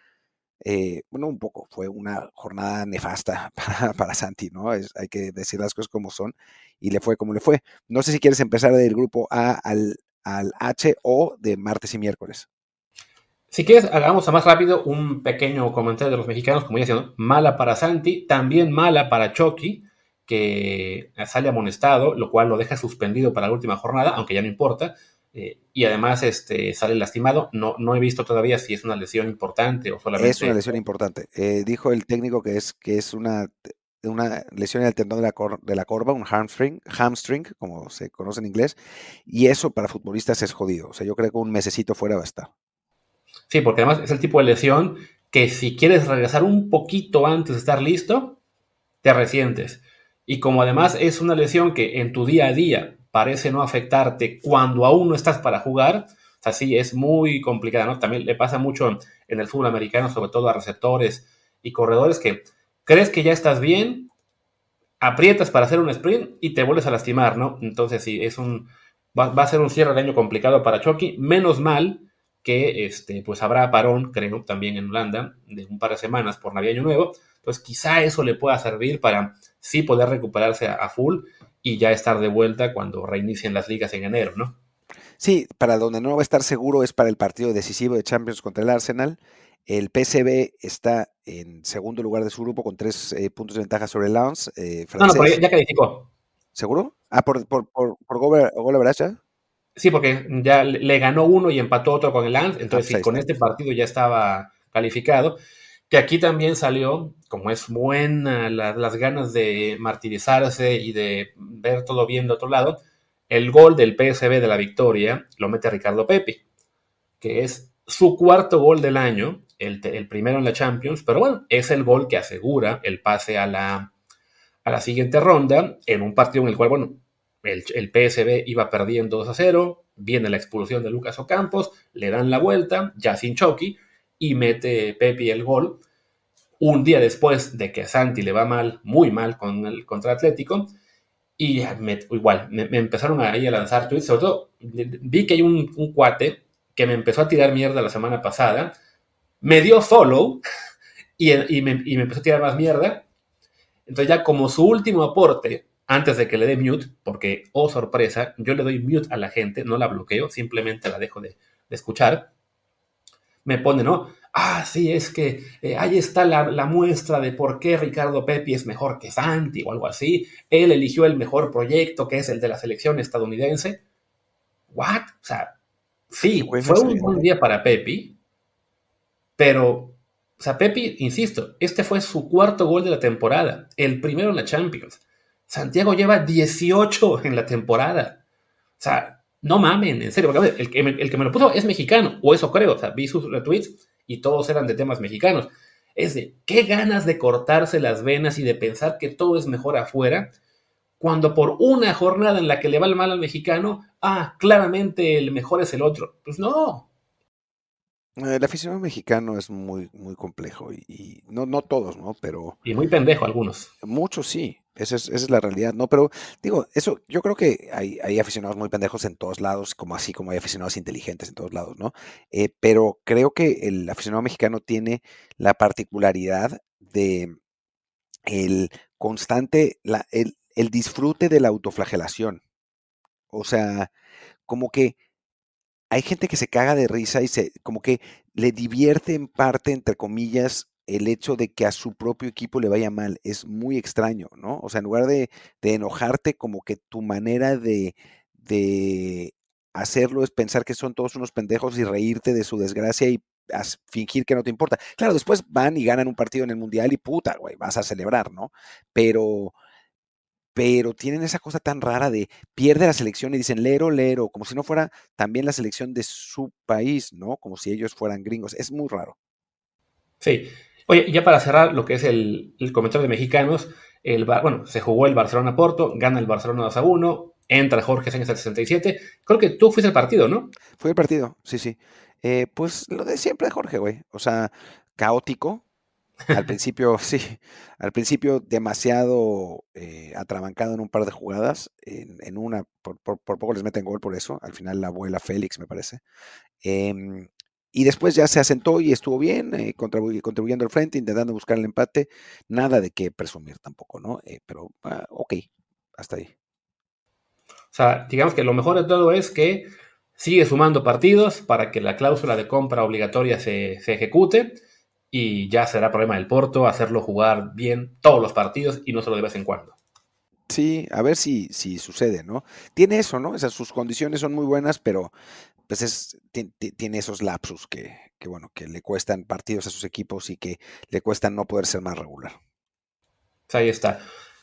eh, bueno, un poco, fue una jornada nefasta para, para Santi, ¿no? Hay que decir las cosas como son y le fue como le fue. No sé si quieres empezar del grupo A al, al H o de martes y miércoles. Si quieres, hagamos a más rápido un pequeño comentario de los mexicanos, como ya decía, mala para Santi, también mala para Chucky, que sale amonestado, lo cual lo deja suspendido para la última jornada, aunque ya no importa. Eh, y además este, sale lastimado. No, no he visto todavía si es una lesión importante o solamente. Es una lesión importante. Eh, dijo el técnico que es, que es una, una lesión en el tendón de la, de la corva, un hamstring, hamstring, como se conoce en inglés. Y eso para futbolistas es jodido. O sea, yo creo que un mesecito fuera va a estar. Sí, porque además es el tipo de lesión que si quieres regresar un poquito antes de estar listo, te resientes. Y como además es una lesión que en tu día a día parece no afectarte cuando aún no estás para jugar, o sea, sí, es muy complicada, ¿no? También le pasa mucho en el fútbol americano, sobre todo a receptores y corredores, que crees que ya estás bien, aprietas para hacer un sprint y te vuelves a lastimar, ¿no? Entonces, sí, es un, va, a ser un cierre de año complicado para Chucky, menos mal que este, pues habrá parón, creo, también en Holanda, de un par de semanas por Navidad Nuevo, entonces quizá eso le pueda servir para sí poder recuperarse a full y ya estar de vuelta cuando reinicien las ligas en enero, ¿no? Sí, para donde no va a estar seguro es para el partido decisivo de Champions contra el Arsenal. El PSV está en segundo lugar de su grupo con tres eh, puntos de ventaja sobre el Lens. Eh, no, no, pero ya calificó. ¿Seguro? Ah, por, por, por, por gol, Sí, porque ya le ganó uno y empató otro con el Lens, entonces ah, sí, con este partido ya estaba calificado que aquí también salió, como es buena las ganas de martirizarse y de ver todo bien de otro lado, el gol del PSB de la victoria lo mete Ricardo Pepe, que es su cuarto gol del año, el, primero en la Champions, pero bueno, es el gol que asegura el pase a la, a la siguiente ronda en un partido en el cual, bueno, el, el PSB iba perdiendo 2 a 0, viene la expulsión de Lucas Ocampos, le dan la vuelta, ya sin Chucky, y mete Pepe el gol. Un día después de que a Santi le va mal, muy mal con el contra Atlético, y igual, me, empezaron ahí a lanzar tweets, sobre todo vi que hay un, un, cuate que me empezó a tirar mierda la semana pasada, me dio follow y, y, me, y me empezó a tirar más mierda. Entonces ya como su último aporte antes de que le dé mute, porque, oh sorpresa, yo le doy mute a la gente, no la bloqueo, simplemente la dejo de, escuchar, me pone, ¿no? Ah, sí, es que eh, ahí está la, muestra de por qué Ricardo Pepi es mejor que Santi o algo así. Él eligió el mejor proyecto, que es el de la selección estadounidense. ¿What? O sea, sí, fue un buen día para Pepi, pero, o sea, Pepi, insisto, este fue su cuarto gol de la temporada, el primero en la Champions. Santiago lleva 18 en la temporada. O sea, no mamen, en serio. Porque, el, que me, el que me lo puso es mexicano, o eso creo. O sea, vi sus retweets y todos eran de temas mexicanos. Es de, qué ganas de cortarse las venas y de pensar que todo es mejor afuera, cuando por una jornada en la que le va el mal al mexicano, ah, claramente el mejor es el otro. Pues no. El aficionado mexicano es muy, muy complejo y, y no, no todos, ¿no? Pero. Y muy pendejo algunos. Muchos sí. Esa es, la realidad, ¿no? Pero digo, eso, yo creo que hay, hay, aficionados muy pendejos en todos lados, como así como hay aficionados inteligentes en todos lados, ¿no? Eh, pero creo que el aficionado mexicano tiene la particularidad de el constante, la, el, el disfrute de la autoflagelación. O sea, como que hay gente que se caga de risa y se, como que le divierte en parte, entre comillas, el hecho de que a su propio equipo le vaya mal. Es muy extraño, ¿no? O sea, en lugar de, enojarte, como que tu manera de, de, hacerlo es pensar que son todos unos pendejos y reírte de su desgracia y fingir que no te importa. Claro, después van y ganan un partido en el Mundial y puta, güey, vas a celebrar, ¿no? Pero pero tienen esa cosa tan rara de pierde la selección y dicen lero, lero, como si no fuera también la selección de su país, ¿no? Como si ellos fueran gringos. Es muy raro. Sí, Oye, ya para cerrar lo que es el, comentario de mexicanos, el, bueno, se jugó el Barcelona-Porto, gana el Barcelona 2 a 1, entra Jorge Sánchez al 67. Creo que tú fuiste el partido, ¿no? Fue el partido, sí, sí. Eh, pues lo de siempre de Jorge, güey. O sea, caótico. Al principio, sí. Al principio demasiado eh, atrabancado en un par de jugadas. En, una, por, poco les meten gol por eso. Al final la abuela Félix, me parece. Eh, y después ya se asentó y estuvo bien, eh, contribuyendo al frente, intentando buscar el empate. Nada de qué presumir tampoco, ¿no? Eh, pero, ah, ok, hasta ahí. O sea, digamos que lo mejor de todo es que sigue sumando partidos para que la cláusula de compra obligatoria se, ejecute y ya será problema del Porto hacerlo jugar bien todos los partidos y no solo de vez en cuando. Sí, a ver si, si sucede, ¿no? Tiene eso, ¿no? Esas sus condiciones son muy buenas, pero pues es, tiene esos lapsus que, bueno, que le cuestan partidos a sus equipos y que le cuestan no poder ser más regular. Pues ahí está.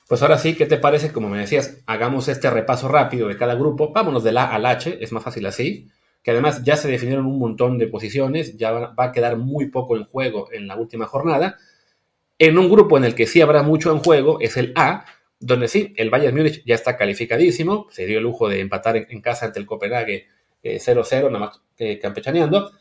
Pues ahora sí, ¿qué te parece? Como me decías, hagamos este repaso rápido de cada grupo. Vámonos del A al H, es más fácil así. Que además ya se definieron un montón de posiciones, ya va a quedar muy poco en juego en la última jornada. En un grupo en el que sí habrá mucho en juego es el A, donde sí, el Bayern Múnich ya está calificadísimo, se dio el lujo de empatar en, casa ante el Copenhague 0-0, eh, nada más eh, campechaneando.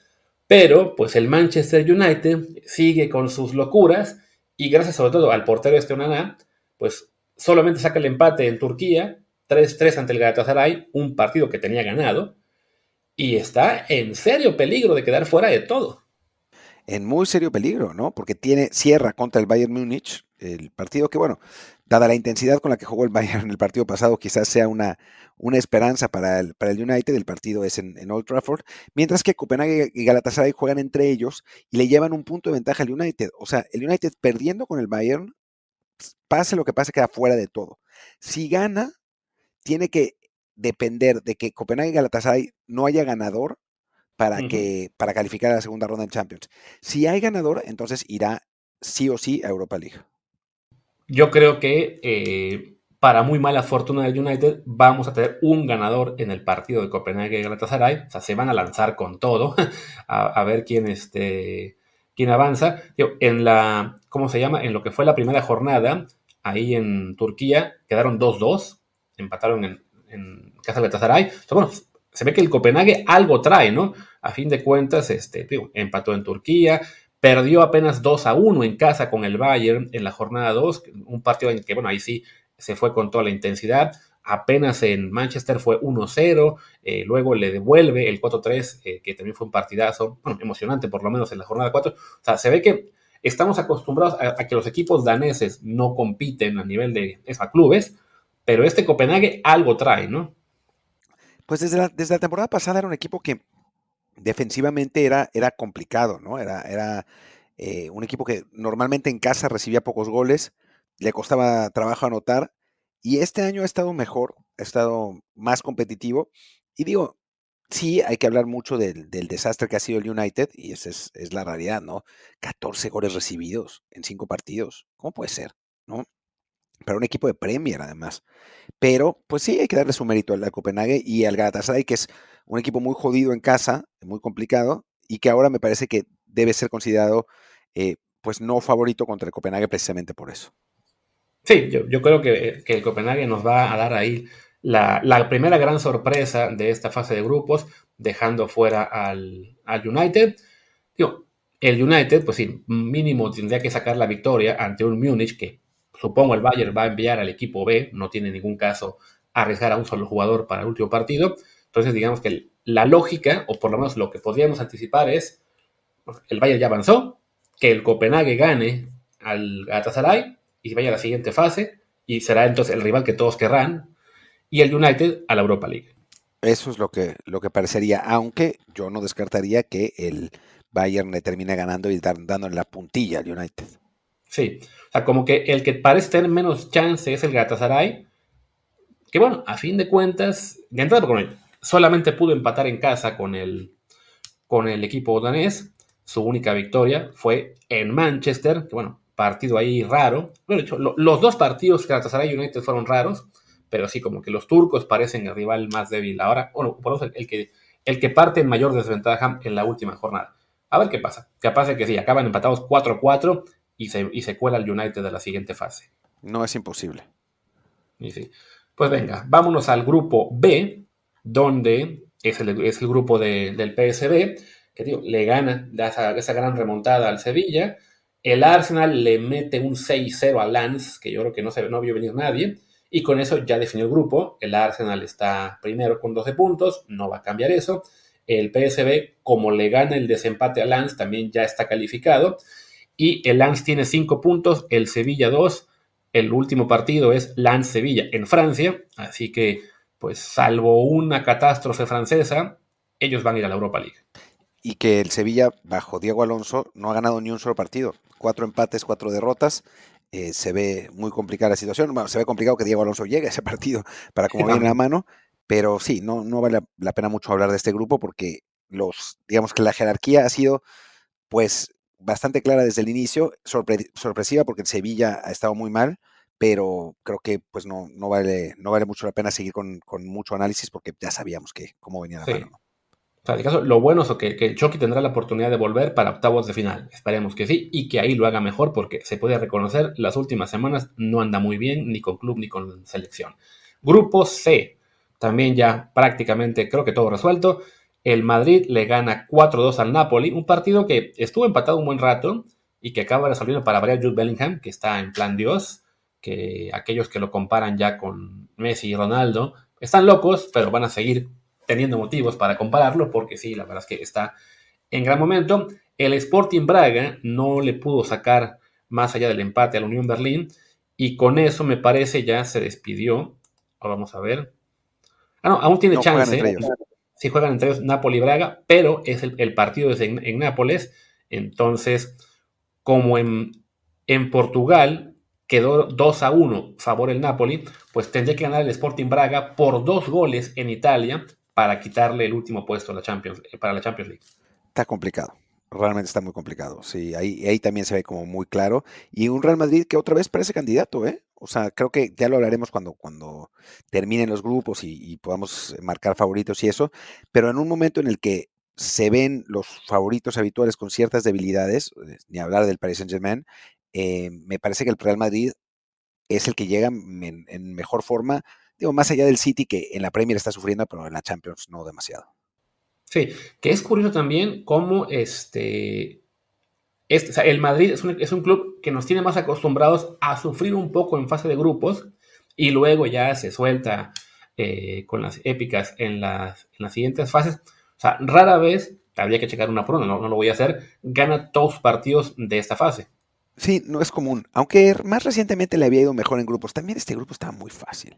Pero, pues el Manchester United sigue con sus locuras y gracias sobre todo al portero este Onana, pues solamente saca el empate en Turquía, 3-3 ante el Galatasaray, un partido que tenía ganado, y está en serio peligro de quedar fuera de todo. En muy serio peligro, ¿no? Porque tiene, cierra contra el Bayern Múnich, el partido que, bueno, dada la intensidad con la que jugó el Bayern en el partido pasado, quizás sea una, una esperanza para el, para el United. El partido es en, Old Trafford. Mientras que Copenhague y Galatasaray juegan entre ellos y le llevan un punto de ventaja al United. O sea, el United perdiendo con el Bayern, pase lo que pase, queda fuera de todo. Si gana, tiene que depender de que Copenhague y Galatasaray no haya ganador para, que, para calificar a la segunda ronda en Champions. Si hay ganador, entonces irá sí o sí a Europa League. Yo creo que eh, para muy mala fortuna del United vamos a tener un ganador en el partido de Copenhague y Galatasaray. O sea, se van a lanzar con todo a, ver quién, este, quién avanza. en la, ¿cómo se llama? En lo que fue la primera jornada, ahí en Turquía, quedaron 2-2, empataron en, casa de Galatasaray. bueno, se ve que el Copenhague algo trae, ¿no? A fin de cuentas, este, empató en Turquía, perdió apenas 2 a 1 en casa con el Bayern en la jornada 2, un partido en que, bueno, ahí sí se fue con toda la intensidad. Apenas en Manchester fue 1-0, eh, luego le devuelve el 4-3, eh, que también fue un partidazo, bueno, emocionante por lo menos en la jornada 4. O sea, se ve que estamos acostumbrados a, que los equipos daneses no compiten a nivel de esos clubes, pero este Copenhague algo trae, ¿no? Pues desde desde la temporada pasada era un equipo que defensivamente era, era complicado, ¿no? Era, era eh, un equipo que normalmente en casa recibía pocos goles, le costaba trabajo anotar, y este año ha estado mejor, ha estado más competitivo, y digo, sí, hay que hablar mucho del, desastre que ha sido el United, y esa es, es, la realidad, ¿no? 14 goles recibidos en 5 partidos, ¿cómo puede ser? ¿No? Para un equipo de Premier, además. Pero, pues sí, hay que darle su mérito al Copenhague y al Galatasaray, que es un equipo muy jodido en casa, muy complicado, y que ahora me parece que debe ser considerado, eh, pues no favorito contra el Copenhague precisamente por eso. Sí, yo, creo que, el Copenhague nos va a dar ahí la, primera gran sorpresa de esta fase de grupos, dejando fuera al, al United. Digo, el United, pues sí, mínimo tendría que sacar la victoria ante un Múnich que supongo el Bayern va a enviar al equipo B, no tiene ningún caso arriesgar a un solo jugador para el último partido. Entonces, digamos que la lógica, o por lo menos lo que podríamos anticipar es, el Bayern ya avanzó, que el Copenhague gane al Galatasaray y vaya a la siguiente fase, y será entonces el rival que todos querrán, y el United a la Europa League. Eso es lo que, lo que parecería, aunque yo no descartaría que el Bayern le termine ganando y dándole la puntilla al United. Sí, o sea, como que el que parece tener menos chance es el Galatasaray, que bueno, a fin de cuentas, de entrada, él, solamente pudo empatar en casa con el, con el equipo danés. Su única victoria fue en Manchester, que bueno, partido ahí raro. Bueno, de hecho, los dos partidos que Galatasaray United fueron raros, pero sí, como que los turcos parecen el rival más débil ahora. Bueno, por eso el, que, el que parte en mayor desventaja en la última jornada. A ver qué pasa. Capaz de que sí, acaban empatados 4-4 y se, y se cuela el United de la siguiente fase. No es imposible. Y sí. Pues venga, vámonos al grupo B, donde es el, es el grupo del PSB, que le gana esa, esa, gran remontada al Sevilla. El Arsenal le mete un 6-0 al Lance, que yo creo que no, se, no vio venir nadie. Y con eso ya definió el grupo. El Arsenal está primero con 12 puntos, no va a cambiar eso. El PSB, como le gana el desempate al Lance, también ya está calificado. Y el Lance tiene 5 puntos, el Sevilla 2. El último partido es Lance-Sevilla en Francia. Así que pues salvo una catástrofe francesa, ellos van a ir a la Europa League. Y que el Sevilla, bajo Diego Alonso, no ha ganado ni un solo partido. Cuatro empates, cuatro derrotas. Eh, se ve muy complicada la situación. se ve complicado que Diego Alonso llegue a ese partido para como viene la mano. Pero sí, no, no vale la pena mucho hablar de este grupo porque los, digamos que la jerarquía ha sido, pues, bastante clara desde el inicio, sorpresiva porque el Sevilla ha estado muy mal pero creo que pues no, no, vale, no vale mucho la pena seguir con, mucho análisis porque ya sabíamos que cómo venía la mano. O sea, caso, lo bueno es que, que Chucky tendrá la oportunidad de volver para octavos de final. Esperemos que sí y que ahí lo haga mejor porque se puede reconocer, las últimas semanas no anda muy bien ni con club ni con selección. Grupo C, también ya prácticamente creo que todo resuelto. El Madrid le gana 4-2 al Napoli, un partido que estuvo empatado un buen rato y que acaba resolviendo para variar Jude Bellingham, que está en plan Dios que aquellos que lo comparan ya con Messi y Ronaldo están locos, pero van a seguir teniendo motivos para compararlo, porque sí, la verdad es que está en gran momento. El Sporting Braga no le pudo sacar más allá del empate a la Unión Berlín, y con eso me parece ya se despidió. Ahora vamos a ver. Ah, no, aún tiene chance. Si juegan entre ellos Napoli y Braga, pero es el, partido es en, Nápoles. Entonces, como en, en Portugal quedó 2 a 1 favor el Napoli, pues tendría que ganar el Sporting Braga por dos goles en Italia para quitarle el último puesto la Champions, eh, para la Champions League. Está complicado. Realmente está muy complicado. Sí, ahí, ahí también se ve como muy claro. Y un Real Madrid que otra vez parece candidato, ¿eh? O sea, creo que ya lo hablaremos cuando, cuando terminen los grupos y, podamos marcar favoritos y eso. Pero en un momento en el que se ven los favoritos habituales con ciertas debilidades, eh, ni hablar del Paris Saint Germain, eh, me parece que el Real Madrid es el que llega en, mejor forma digo, más allá del City que en la Premier está sufriendo, pero en la Champions no demasiado. Sí, que es curioso también cómo este, este el Madrid es un, es un, club que nos tiene más acostumbrados a sufrir un poco en fase de grupos y luego ya se suelta eh, con las épicas en las, en las, siguientes fases. O sea, rara vez, habría que checar una por una, no, no lo voy a hacer, gana todos los partidos de esta fase. Sí, no es común. Aunque más recientemente le había ido mejor en grupos. También este grupo estaba muy fácil.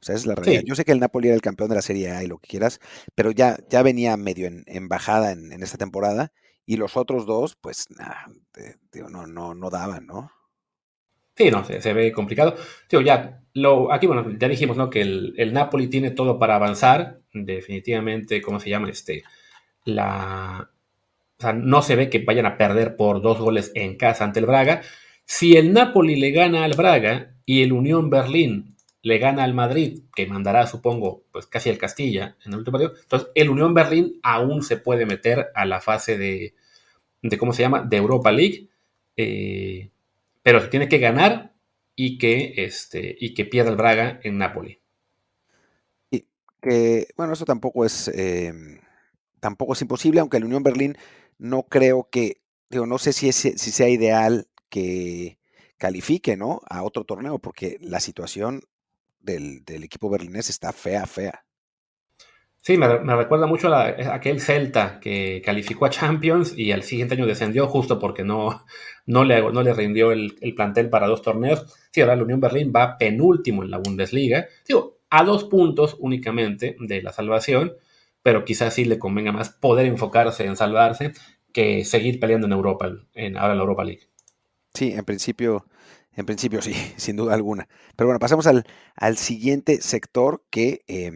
O sea, es la realidad. Sí. Yo sé que el Napoli era el campeón de la Serie A y lo que quieras, pero ya, ya venía medio en, en bajada en, en, esta temporada. Y los otros dos, pues, digo, no, no, no daban, ¿no? Sí, no, se, se ve complicado. Tío, ya, lo, aquí, bueno, ya dijimos, ¿no? Que el, el, Napoli tiene todo para avanzar. Definitivamente, ¿cómo se llama? Este, la, o sea, no se ve que vayan a perder por dos goles en casa ante el Braga. Si el Napoli le gana al Braga y el Unión Berlín le gana al Madrid, que mandará, supongo, pues casi al Castilla en el último partido, entonces el Unión Berlín aún se puede meter a la fase de, de ¿cómo se llama?, de Europa League, eh, pero se tiene que ganar y que, este, y que pierda el Braga en Napoli. Y que, bueno, eso tampoco es, eh, tampoco es imposible, aunque el Unión Berlín no creo que, digo, no sé si, es, si sea ideal que califique, ¿no? A otro torneo, porque la situación del, equipo berlinés está fea, fea. Sí, me, recuerda mucho a, la, a, aquel Celta que calificó a Champions y al siguiente año descendió justo porque no, no, le, no le rindió el, el, plantel para dos torneos. Sí, ahora la Unión Berlín va penúltimo en la Bundesliga. Digo, a dos puntos únicamente de la salvación, pero quizás sí le convenga más poder enfocarse en salvarse que seguir peleando en Europa, en ahora en la Europa League. Sí, en principio, en principio sí, sin duda alguna. Pero bueno, pasamos al, al siguiente sector que... Eh,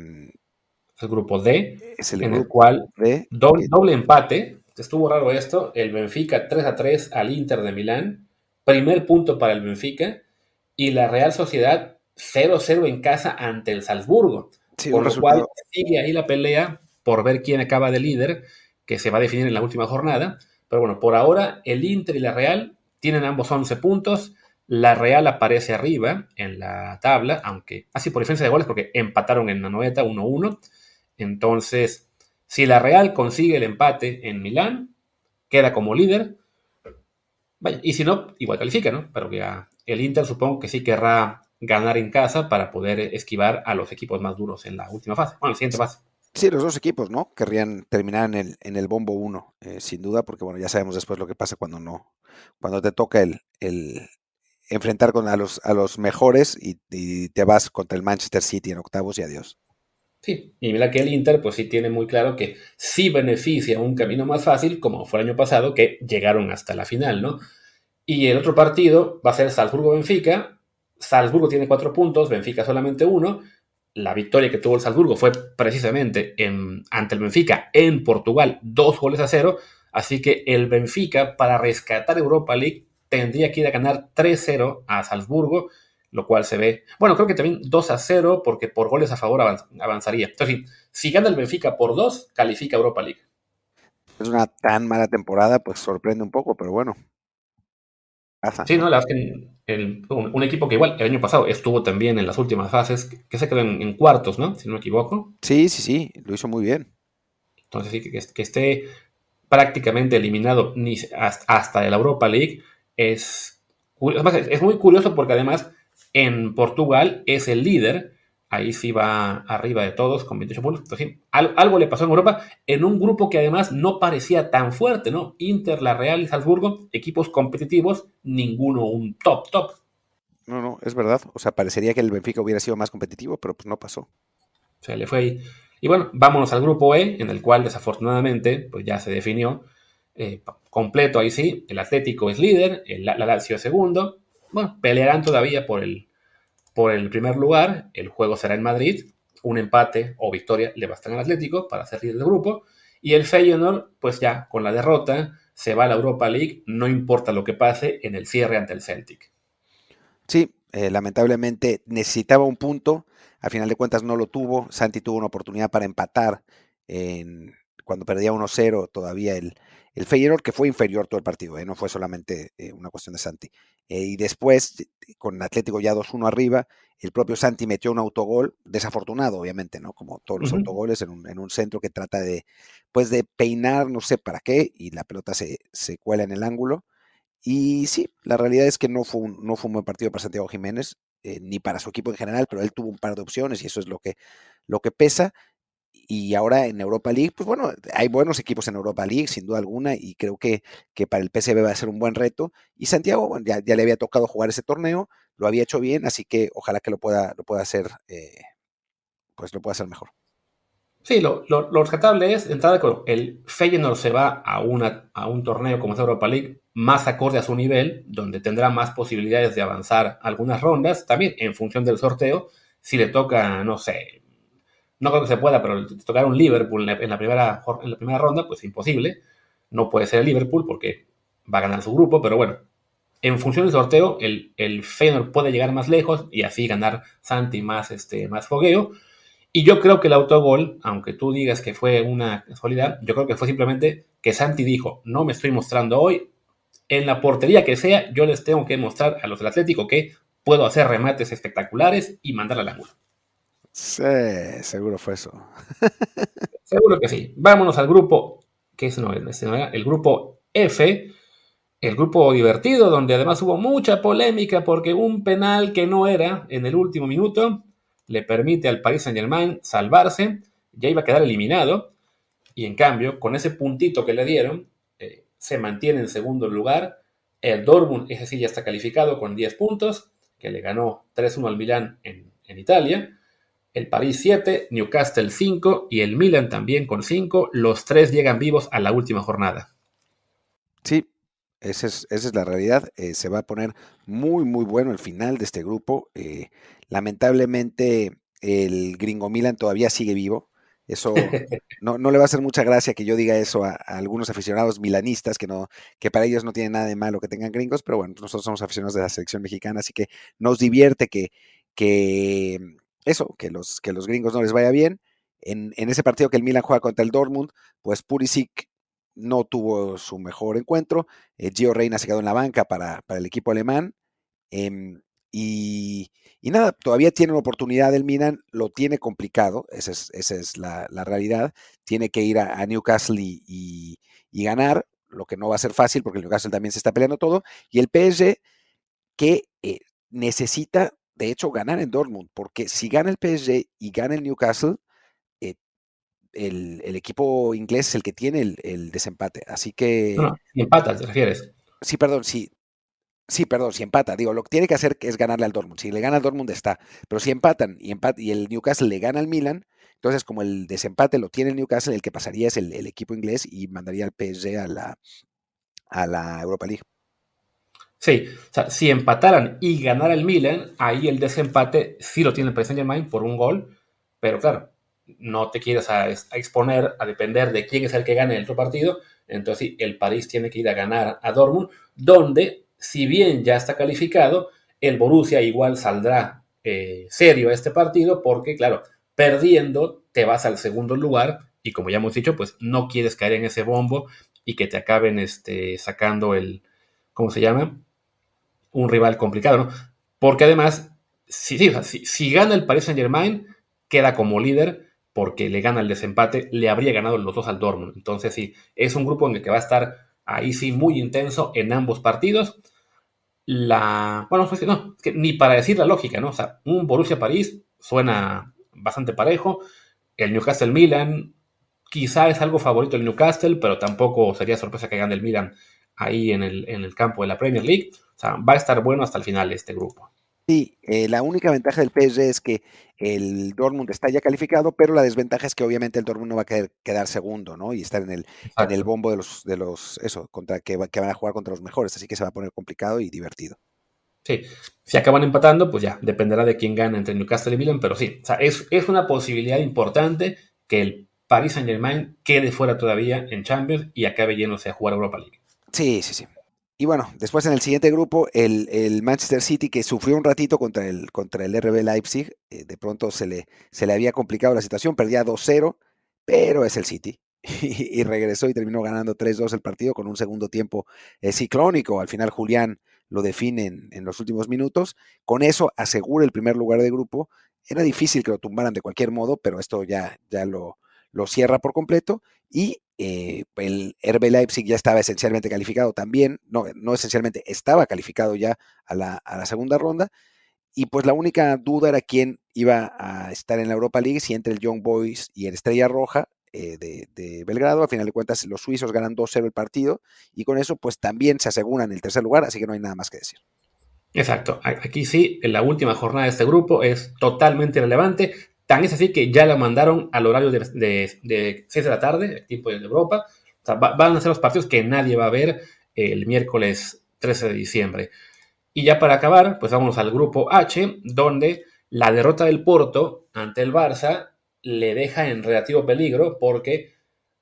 el grupo D, es el en grupo el cual D, doble, empate. Estuvo raro esto. El Benfica 3 a 3 al Inter de Milán. Primer punto para el Benfica. Y la Real Sociedad 0-0 en casa ante el Salzburgo. sí, un lo resultado cual sigue ahí la pelea por ver quién acaba de líder, que se va a definir en la última jornada. Pero bueno, por ahora el Inter y la Real tienen ambos 11 puntos. La Real aparece arriba en la tabla, aunque así por diferencia de goles, porque empataron en la noveta 1-1. Entonces, si la Real consigue el empate en Milán, queda como líder. Y si no, igual califica, ¿no? Pero el Inter supongo que sí querrá ganar en casa para poder esquivar a los equipos más duros en la última fase. Bueno, en la siguiente fase. Sí, los dos equipos, ¿no? Querrían terminar en el, en el bombo 1, eh, sin duda, porque bueno, ya sabemos después lo que pasa cuando no, cuando te toca el, el enfrentar con a los, a los mejores y, te vas contra el Manchester City en octavos y adiós. Sí, y mira que el Inter pues sí tiene muy claro que sí beneficia un camino más fácil, como fue el año pasado, que llegaron hasta la final, ¿no? Y el otro partido va a ser Salzburgo-Benfica. Salzburgo tiene cuatro puntos, Benfica solamente uno. La victoria que tuvo el Salzburgo fue precisamente en, ante el Benfica en Portugal, dos goles a cero. Así que el Benfica, para rescatar Europa League, tendría que ir a ganar 3-0 a Salzburgo, lo cual se ve, bueno, creo que también 2 a 0, porque por goles a favor avanz, avanzaría. Entonces, sí, si gana el Benfica por 2, califica Europa League. Es una tan mala temporada, pues sorprende un poco, pero bueno. Sí, no, la verdad es que el, un, un, equipo que igual el año pasado estuvo también en las últimas fases, que, que se quedó en, en, cuartos, ¿no? Si no me equivoco. Sí, sí, sí, lo hizo muy bien. Entonces, sí, que, que esté prácticamente eliminado ni hasta, hasta la Europa League es, es muy curioso porque además en Portugal es el líder, ahí sí va arriba de todos con 28 puntos. Entonces, sí, algo le pasó en Europa en un grupo que además no parecía tan fuerte, ¿no? Inter, La Real y Salzburgo, equipos competitivos, ninguno un top, top. No, no, es verdad. O sea, parecería que el Benfica hubiera sido más competitivo, pero pues no pasó. Se le fue ahí. Y bueno, vámonos al grupo E, en el cual desafortunadamente pues ya se definió eh, completo ahí sí. El Atlético es líder, el, la Lazio es segundo. Bueno, pelearán todavía por el, por el primer lugar. El juego será en Madrid. Un empate o victoria le bastan al Atlético para ser líder del grupo. Y el Feyenoord, pues ya con la derrota, se va a la Europa League. No importa lo que pase en el cierre ante el Celtic. Sí, eh, lamentablemente necesitaba un punto. A final de cuentas no lo tuvo. Santi tuvo una oportunidad para empatar cuando perdía 1-0 todavía el, el Feyenoord que fue inferior todo el partido, ¿eh? no fue solamente eh, una cuestión de Santi. Eh, y después, con Atlético ya 2-1 arriba, el propio Santi metió un autogol, desafortunado, obviamente, ¿no? Como todos los autogoles en un, en un, centro que trata de, pues, de peinar, no sé para qué, y la pelota se, se cuela en el ángulo. Y sí, la realidad es que no fue un, no fue un buen partido para Santiago Jiménez, ni para su equipo en general, pero él tuvo un par de opciones y eso es lo que, lo que pesa y ahora en Europa League, pues bueno, hay buenos equipos en Europa League, sin duda alguna, y creo que, que para el PSV va a ser un buen reto. Y Santiago, bueno, ya, ya, le había tocado jugar ese torneo, lo había hecho bien, así que ojalá que lo pueda, lo pueda hacer, eh, pues lo pueda hacer mejor. Sí, lo, lo, rescatable es, entrada con el Feyenoord se va a, una, a un torneo como es Europa League más acorde a su nivel, donde tendrá más posibilidades de avanzar algunas rondas, también en función del sorteo, si le toca, no sé, no creo que se pueda, pero tocar un Liverpool en la, primera, ronda, pues imposible. No puede ser el Liverpool porque va a ganar su grupo, pero bueno, en función del sorteo, el, el Feyenoord puede llegar más lejos y así ganar Santi más, este, más fogueo. Y yo creo que el autogol, aunque tú digas que fue una casualidad, yo creo que fue simplemente que Santi dijo, no me estoy mostrando hoy, en la portería que sea, yo les tengo que mostrar a los del Atlético que puedo hacer remates espectaculares y mandar al ángulo. Sí, seguro fue eso. seguro que sí. Vámonos al grupo, que es el grupo F, el grupo divertido, donde además hubo mucha polémica porque un penal que no era en el último minuto le permite al Paris Saint Germain salvarse, ya iba a quedar eliminado, y en cambio, con ese puntito que le dieron, eh, se mantiene en segundo lugar. El Dortmund, ese sí ya está calificado con 10 puntos, que le ganó 3-1 al Milán en, en Italia el París 7, Newcastle 5 y el Milan también con 5. Los tres llegan vivos a la última jornada. Sí, esa es, esa es la realidad. Eh, se va a poner muy, muy bueno el final de este grupo. Eh, lamentablemente, el gringo Milan todavía sigue vivo. Eso no, no, le va a hacer mucha gracia que yo diga eso a, algunos aficionados milanistas, que, no, que para ellos no tiene nada de malo que tengan gringos, pero bueno, nosotros somos aficionados de la selección mexicana, así que nos divierte que, que eso, que los, que los gringos no les vaya bien. En, ese partido que el Milan juega contra el Dortmund, pues Purisic no tuvo su mejor encuentro. Eh, Gio Reina se quedó en la banca para, el equipo alemán. Em, y, nada, todavía tiene una oportunidad el Milan, lo tiene complicado, esa es, esa es la, realidad. Tiene que ir a, Newcastle y, ganar, lo que no va a ser fácil porque el Newcastle también se está peleando todo. Y el PSG que eh, necesita de hecho, ganar en Dortmund, porque si gana el PSG y gana el Newcastle, eh, el, equipo inglés es el que tiene el, desempate. Así que. No, si empata, ¿te refieres? Sí, perdón, sí. Sí, perdón, si empata. Digo, lo que tiene que hacer es ganarle al Dortmund. Si le gana al Dortmund está. Pero si empatan y, y el Newcastle le gana al Milan, entonces como el desempate lo tiene el Newcastle, el que pasaría es el, el equipo inglés y mandaría al PSG a la, a la Europa League. Sí, o sea, si empataran y ganara el Milan, ahí el desempate sí lo tiene el Paris Saint Germain por un gol, pero claro, no te quieres exponer a depender de quién es el que gane el otro partido, entonces sí, el París tiene que ir a ganar a Dortmund, donde, si bien ya está calificado, el Borussia igual saldrá eh, serio a este partido, porque claro, perdiendo te vas al segundo lugar y como ya hemos dicho, pues no quieres caer en ese bombo y que te acaben este, sacando el, ¿cómo se llama? Un rival complicado, ¿no? Porque además, si, si, gana el Paris Saint Germain, queda como líder porque le gana el desempate, le habría ganado los dos al Dortmund. Entonces sí, es un grupo en el que va a estar ahí sí muy intenso en ambos partidos. La, bueno, pues, no, que ni para decir la lógica, ¿no? O sea, un Borussia París suena bastante parejo. El Newcastle Milan, quizá es algo favorito el Newcastle, pero tampoco sería sorpresa que gane el Milan ahí en el, en el campo de la Premier League. O sea, va a estar bueno hasta el final este grupo. Sí, eh, la única ventaja del PSG es que el Dortmund está ya calificado, pero la desventaja es que obviamente el Dortmund no va a quedar, quedar segundo, ¿no? Y estar en el, en el bombo de los, de los, eso, contra que, que van a jugar contra los mejores, así que se va a poner complicado y divertido. Sí, si acaban empatando, pues ya, dependerá de quién gana entre Newcastle y Milan, pero sí, o sea, es, es una posibilidad importante que el Paris Saint Germain quede fuera todavía en Champions y acabe yéndose a jugar Europa League. Sí, sí, sí. Y bueno, después en el siguiente grupo, el, Manchester City, que sufrió un ratito contra el, contra el RB Leipzig, eh, de pronto se le, se le había complicado la situación, perdía 2-0, pero es el City. y, regresó y terminó ganando 3-2 el partido con un segundo tiempo eh, ciclónico. Al final Julián lo define en, los últimos minutos. Con eso asegura el primer lugar de grupo. Era difícil que lo tumbaran de cualquier modo, pero esto ya, ya lo, lo cierra por completo. Y eh, el RB Leipzig ya estaba esencialmente calificado también, no, no esencialmente, estaba calificado ya a la, a la segunda ronda. Y pues la única duda era quién iba a estar en la Europa League, si entre el Young Boys y el Estrella Roja eh, de, Belgrado. A final de cuentas, los suizos ganan 2-0 el partido y con eso, pues también se aseguran el tercer lugar, así que no hay nada más que decir. Exacto. Aquí sí, en la última jornada de este grupo es totalmente relevante. Tan es así que ya la mandaron al horario de, de, 6 de la tarde, el tiempo de Europa. van a ser los partidos que nadie va a ver el miércoles 13 de diciembre. Y ya para acabar, pues vamos al grupo H, donde la derrota del Porto ante el Barça le deja en relativo peligro porque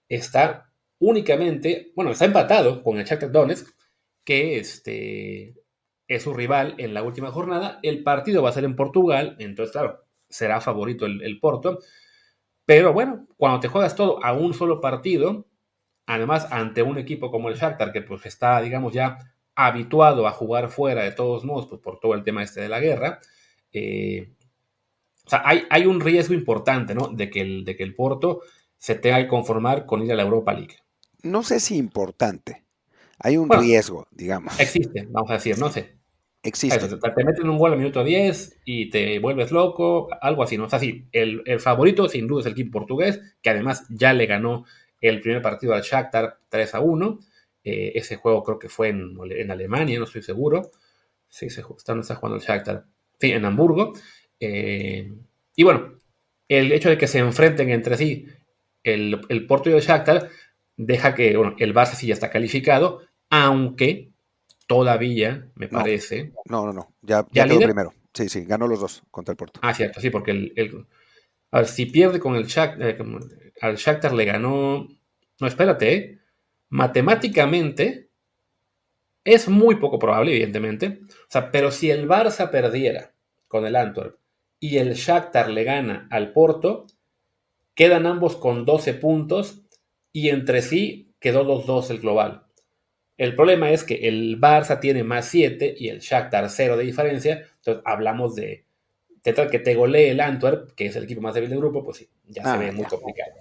está únicamente, bueno, está empatado con el Shakhtar Donetsk, que este, es su rival en la última jornada. El partido va a ser en Portugal, entonces, claro, será favorito el, Porto. Pero bueno, cuando te juegas todo a un solo partido, además ante un equipo como el Shakhtar, que pues está, digamos, ya habituado a jugar fuera de todos modos, pues por todo el tema este de la guerra, eh, o sea, hay, hay, un riesgo importante, ¿no? De que, el, de que el Porto se tenga que conformar con ir a la Europa League. No sé si importante. Hay un riesgo, digamos. Existe, vamos a decir, no sé. Existe. Te meten un gol al minuto 10 y te vuelves loco, algo así, ¿no? O sea, sí, el, el favorito sin duda es el equipo portugués, que además ya le ganó el primer partido al Shakhtar 3 a 1. Eh, ese juego creo que fue en, Alemania, no estoy seguro. Sí, se, está jugando el Shakhtar. Sí, en Hamburgo. Eh, y bueno, el hecho de que se enfrenten entre sí el, el Porto y el Shakhtar deja que bueno, el Barça sí ya está calificado, aunque todavía, me parece. No, no, no. Ya, ya, quedó primero. Sí, sí, ganó los dos contra el Porto. Ah, cierto, sí, porque el, a ver, si pierde con el Shakhtar, eh, al Shakhtar le ganó. No, espérate, ¿eh? matemáticamente es muy poco probable, evidentemente. O sea, pero si el Barça perdiera con el Antwerp y el Shakhtar le gana al Porto, quedan ambos con 12 puntos y entre sí quedó 2-2 el global. El problema es que el Barça tiene más 7 y el Shakhtar 0 de diferencia. Entonces hablamos de, de que te golee el Antwerp, que es el equipo más débil del grupo, pues sí, ya se ah, ve muy complicado.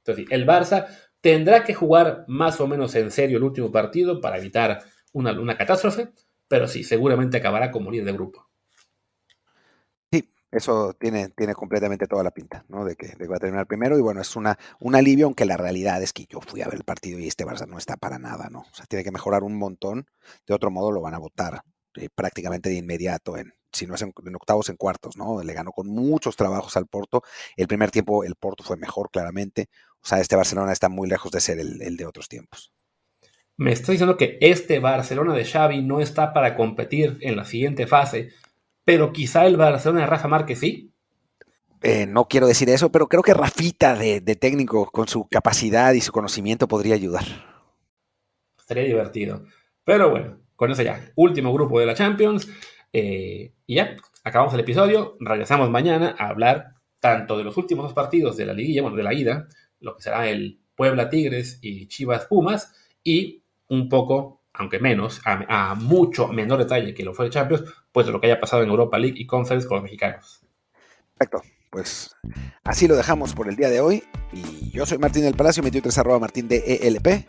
Entonces, el Barça Tendrá que jugar más o menos en serio el último partido para evitar una, una catástrofe, pero sí, seguramente acabará como líder de grupo. Eso tiene, tiene completamente toda la pinta, ¿no? De que, va a terminar primero. Y bueno, es una, un alivio, aunque la realidad es que yo fui a ver el partido y este Barça no está para nada, ¿no? O sea, tiene que mejorar un montón. De otro modo lo van a votar eh, prácticamente de inmediato en, si no es en, octavos, en cuartos, ¿no? Le ganó con muchos trabajos al Porto. El primer tiempo el Porto fue mejor, claramente. O sea, este Barcelona está muy lejos de ser el, de otros tiempos. Me está diciendo que este Barcelona de Xavi no está para competir en la siguiente fase, pero quizá el Barcelona de Rafa Márquez sí. Eh, no quiero decir eso, pero creo que Rafita de, técnico, con su capacidad y su conocimiento, podría ayudar. Sería divertido. Pero bueno, con eso ya, último grupo de la Champions. Eh, y ya, acabamos el episodio. Regresamos mañana a hablar tanto de los últimos dos partidos de la liguilla, bueno, de la ida, lo que será el Puebla Tigres y Chivas Pumas, y un poco, aunque menos, a, mucho menor detalle que lo fue el Champions, pues de lo que haya pasado en Europa League y Conference con los mexicanos. Perfecto. Pues así lo dejamos por el día de hoy. Y yo soy Martín del Palacio, mi Twitter es arroba martín de ELP.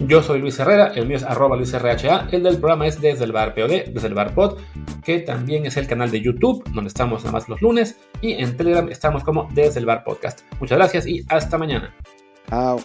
Yo soy Luis Herrera, el mío es arroba Luis RHA, el del programa es desde el bar POD, desde el bar pod, que también es el canal de YouTube, donde estamos nada más los lunes, y en Telegram estamos como desde el bar podcast. Muchas gracias y hasta mañana. Chao.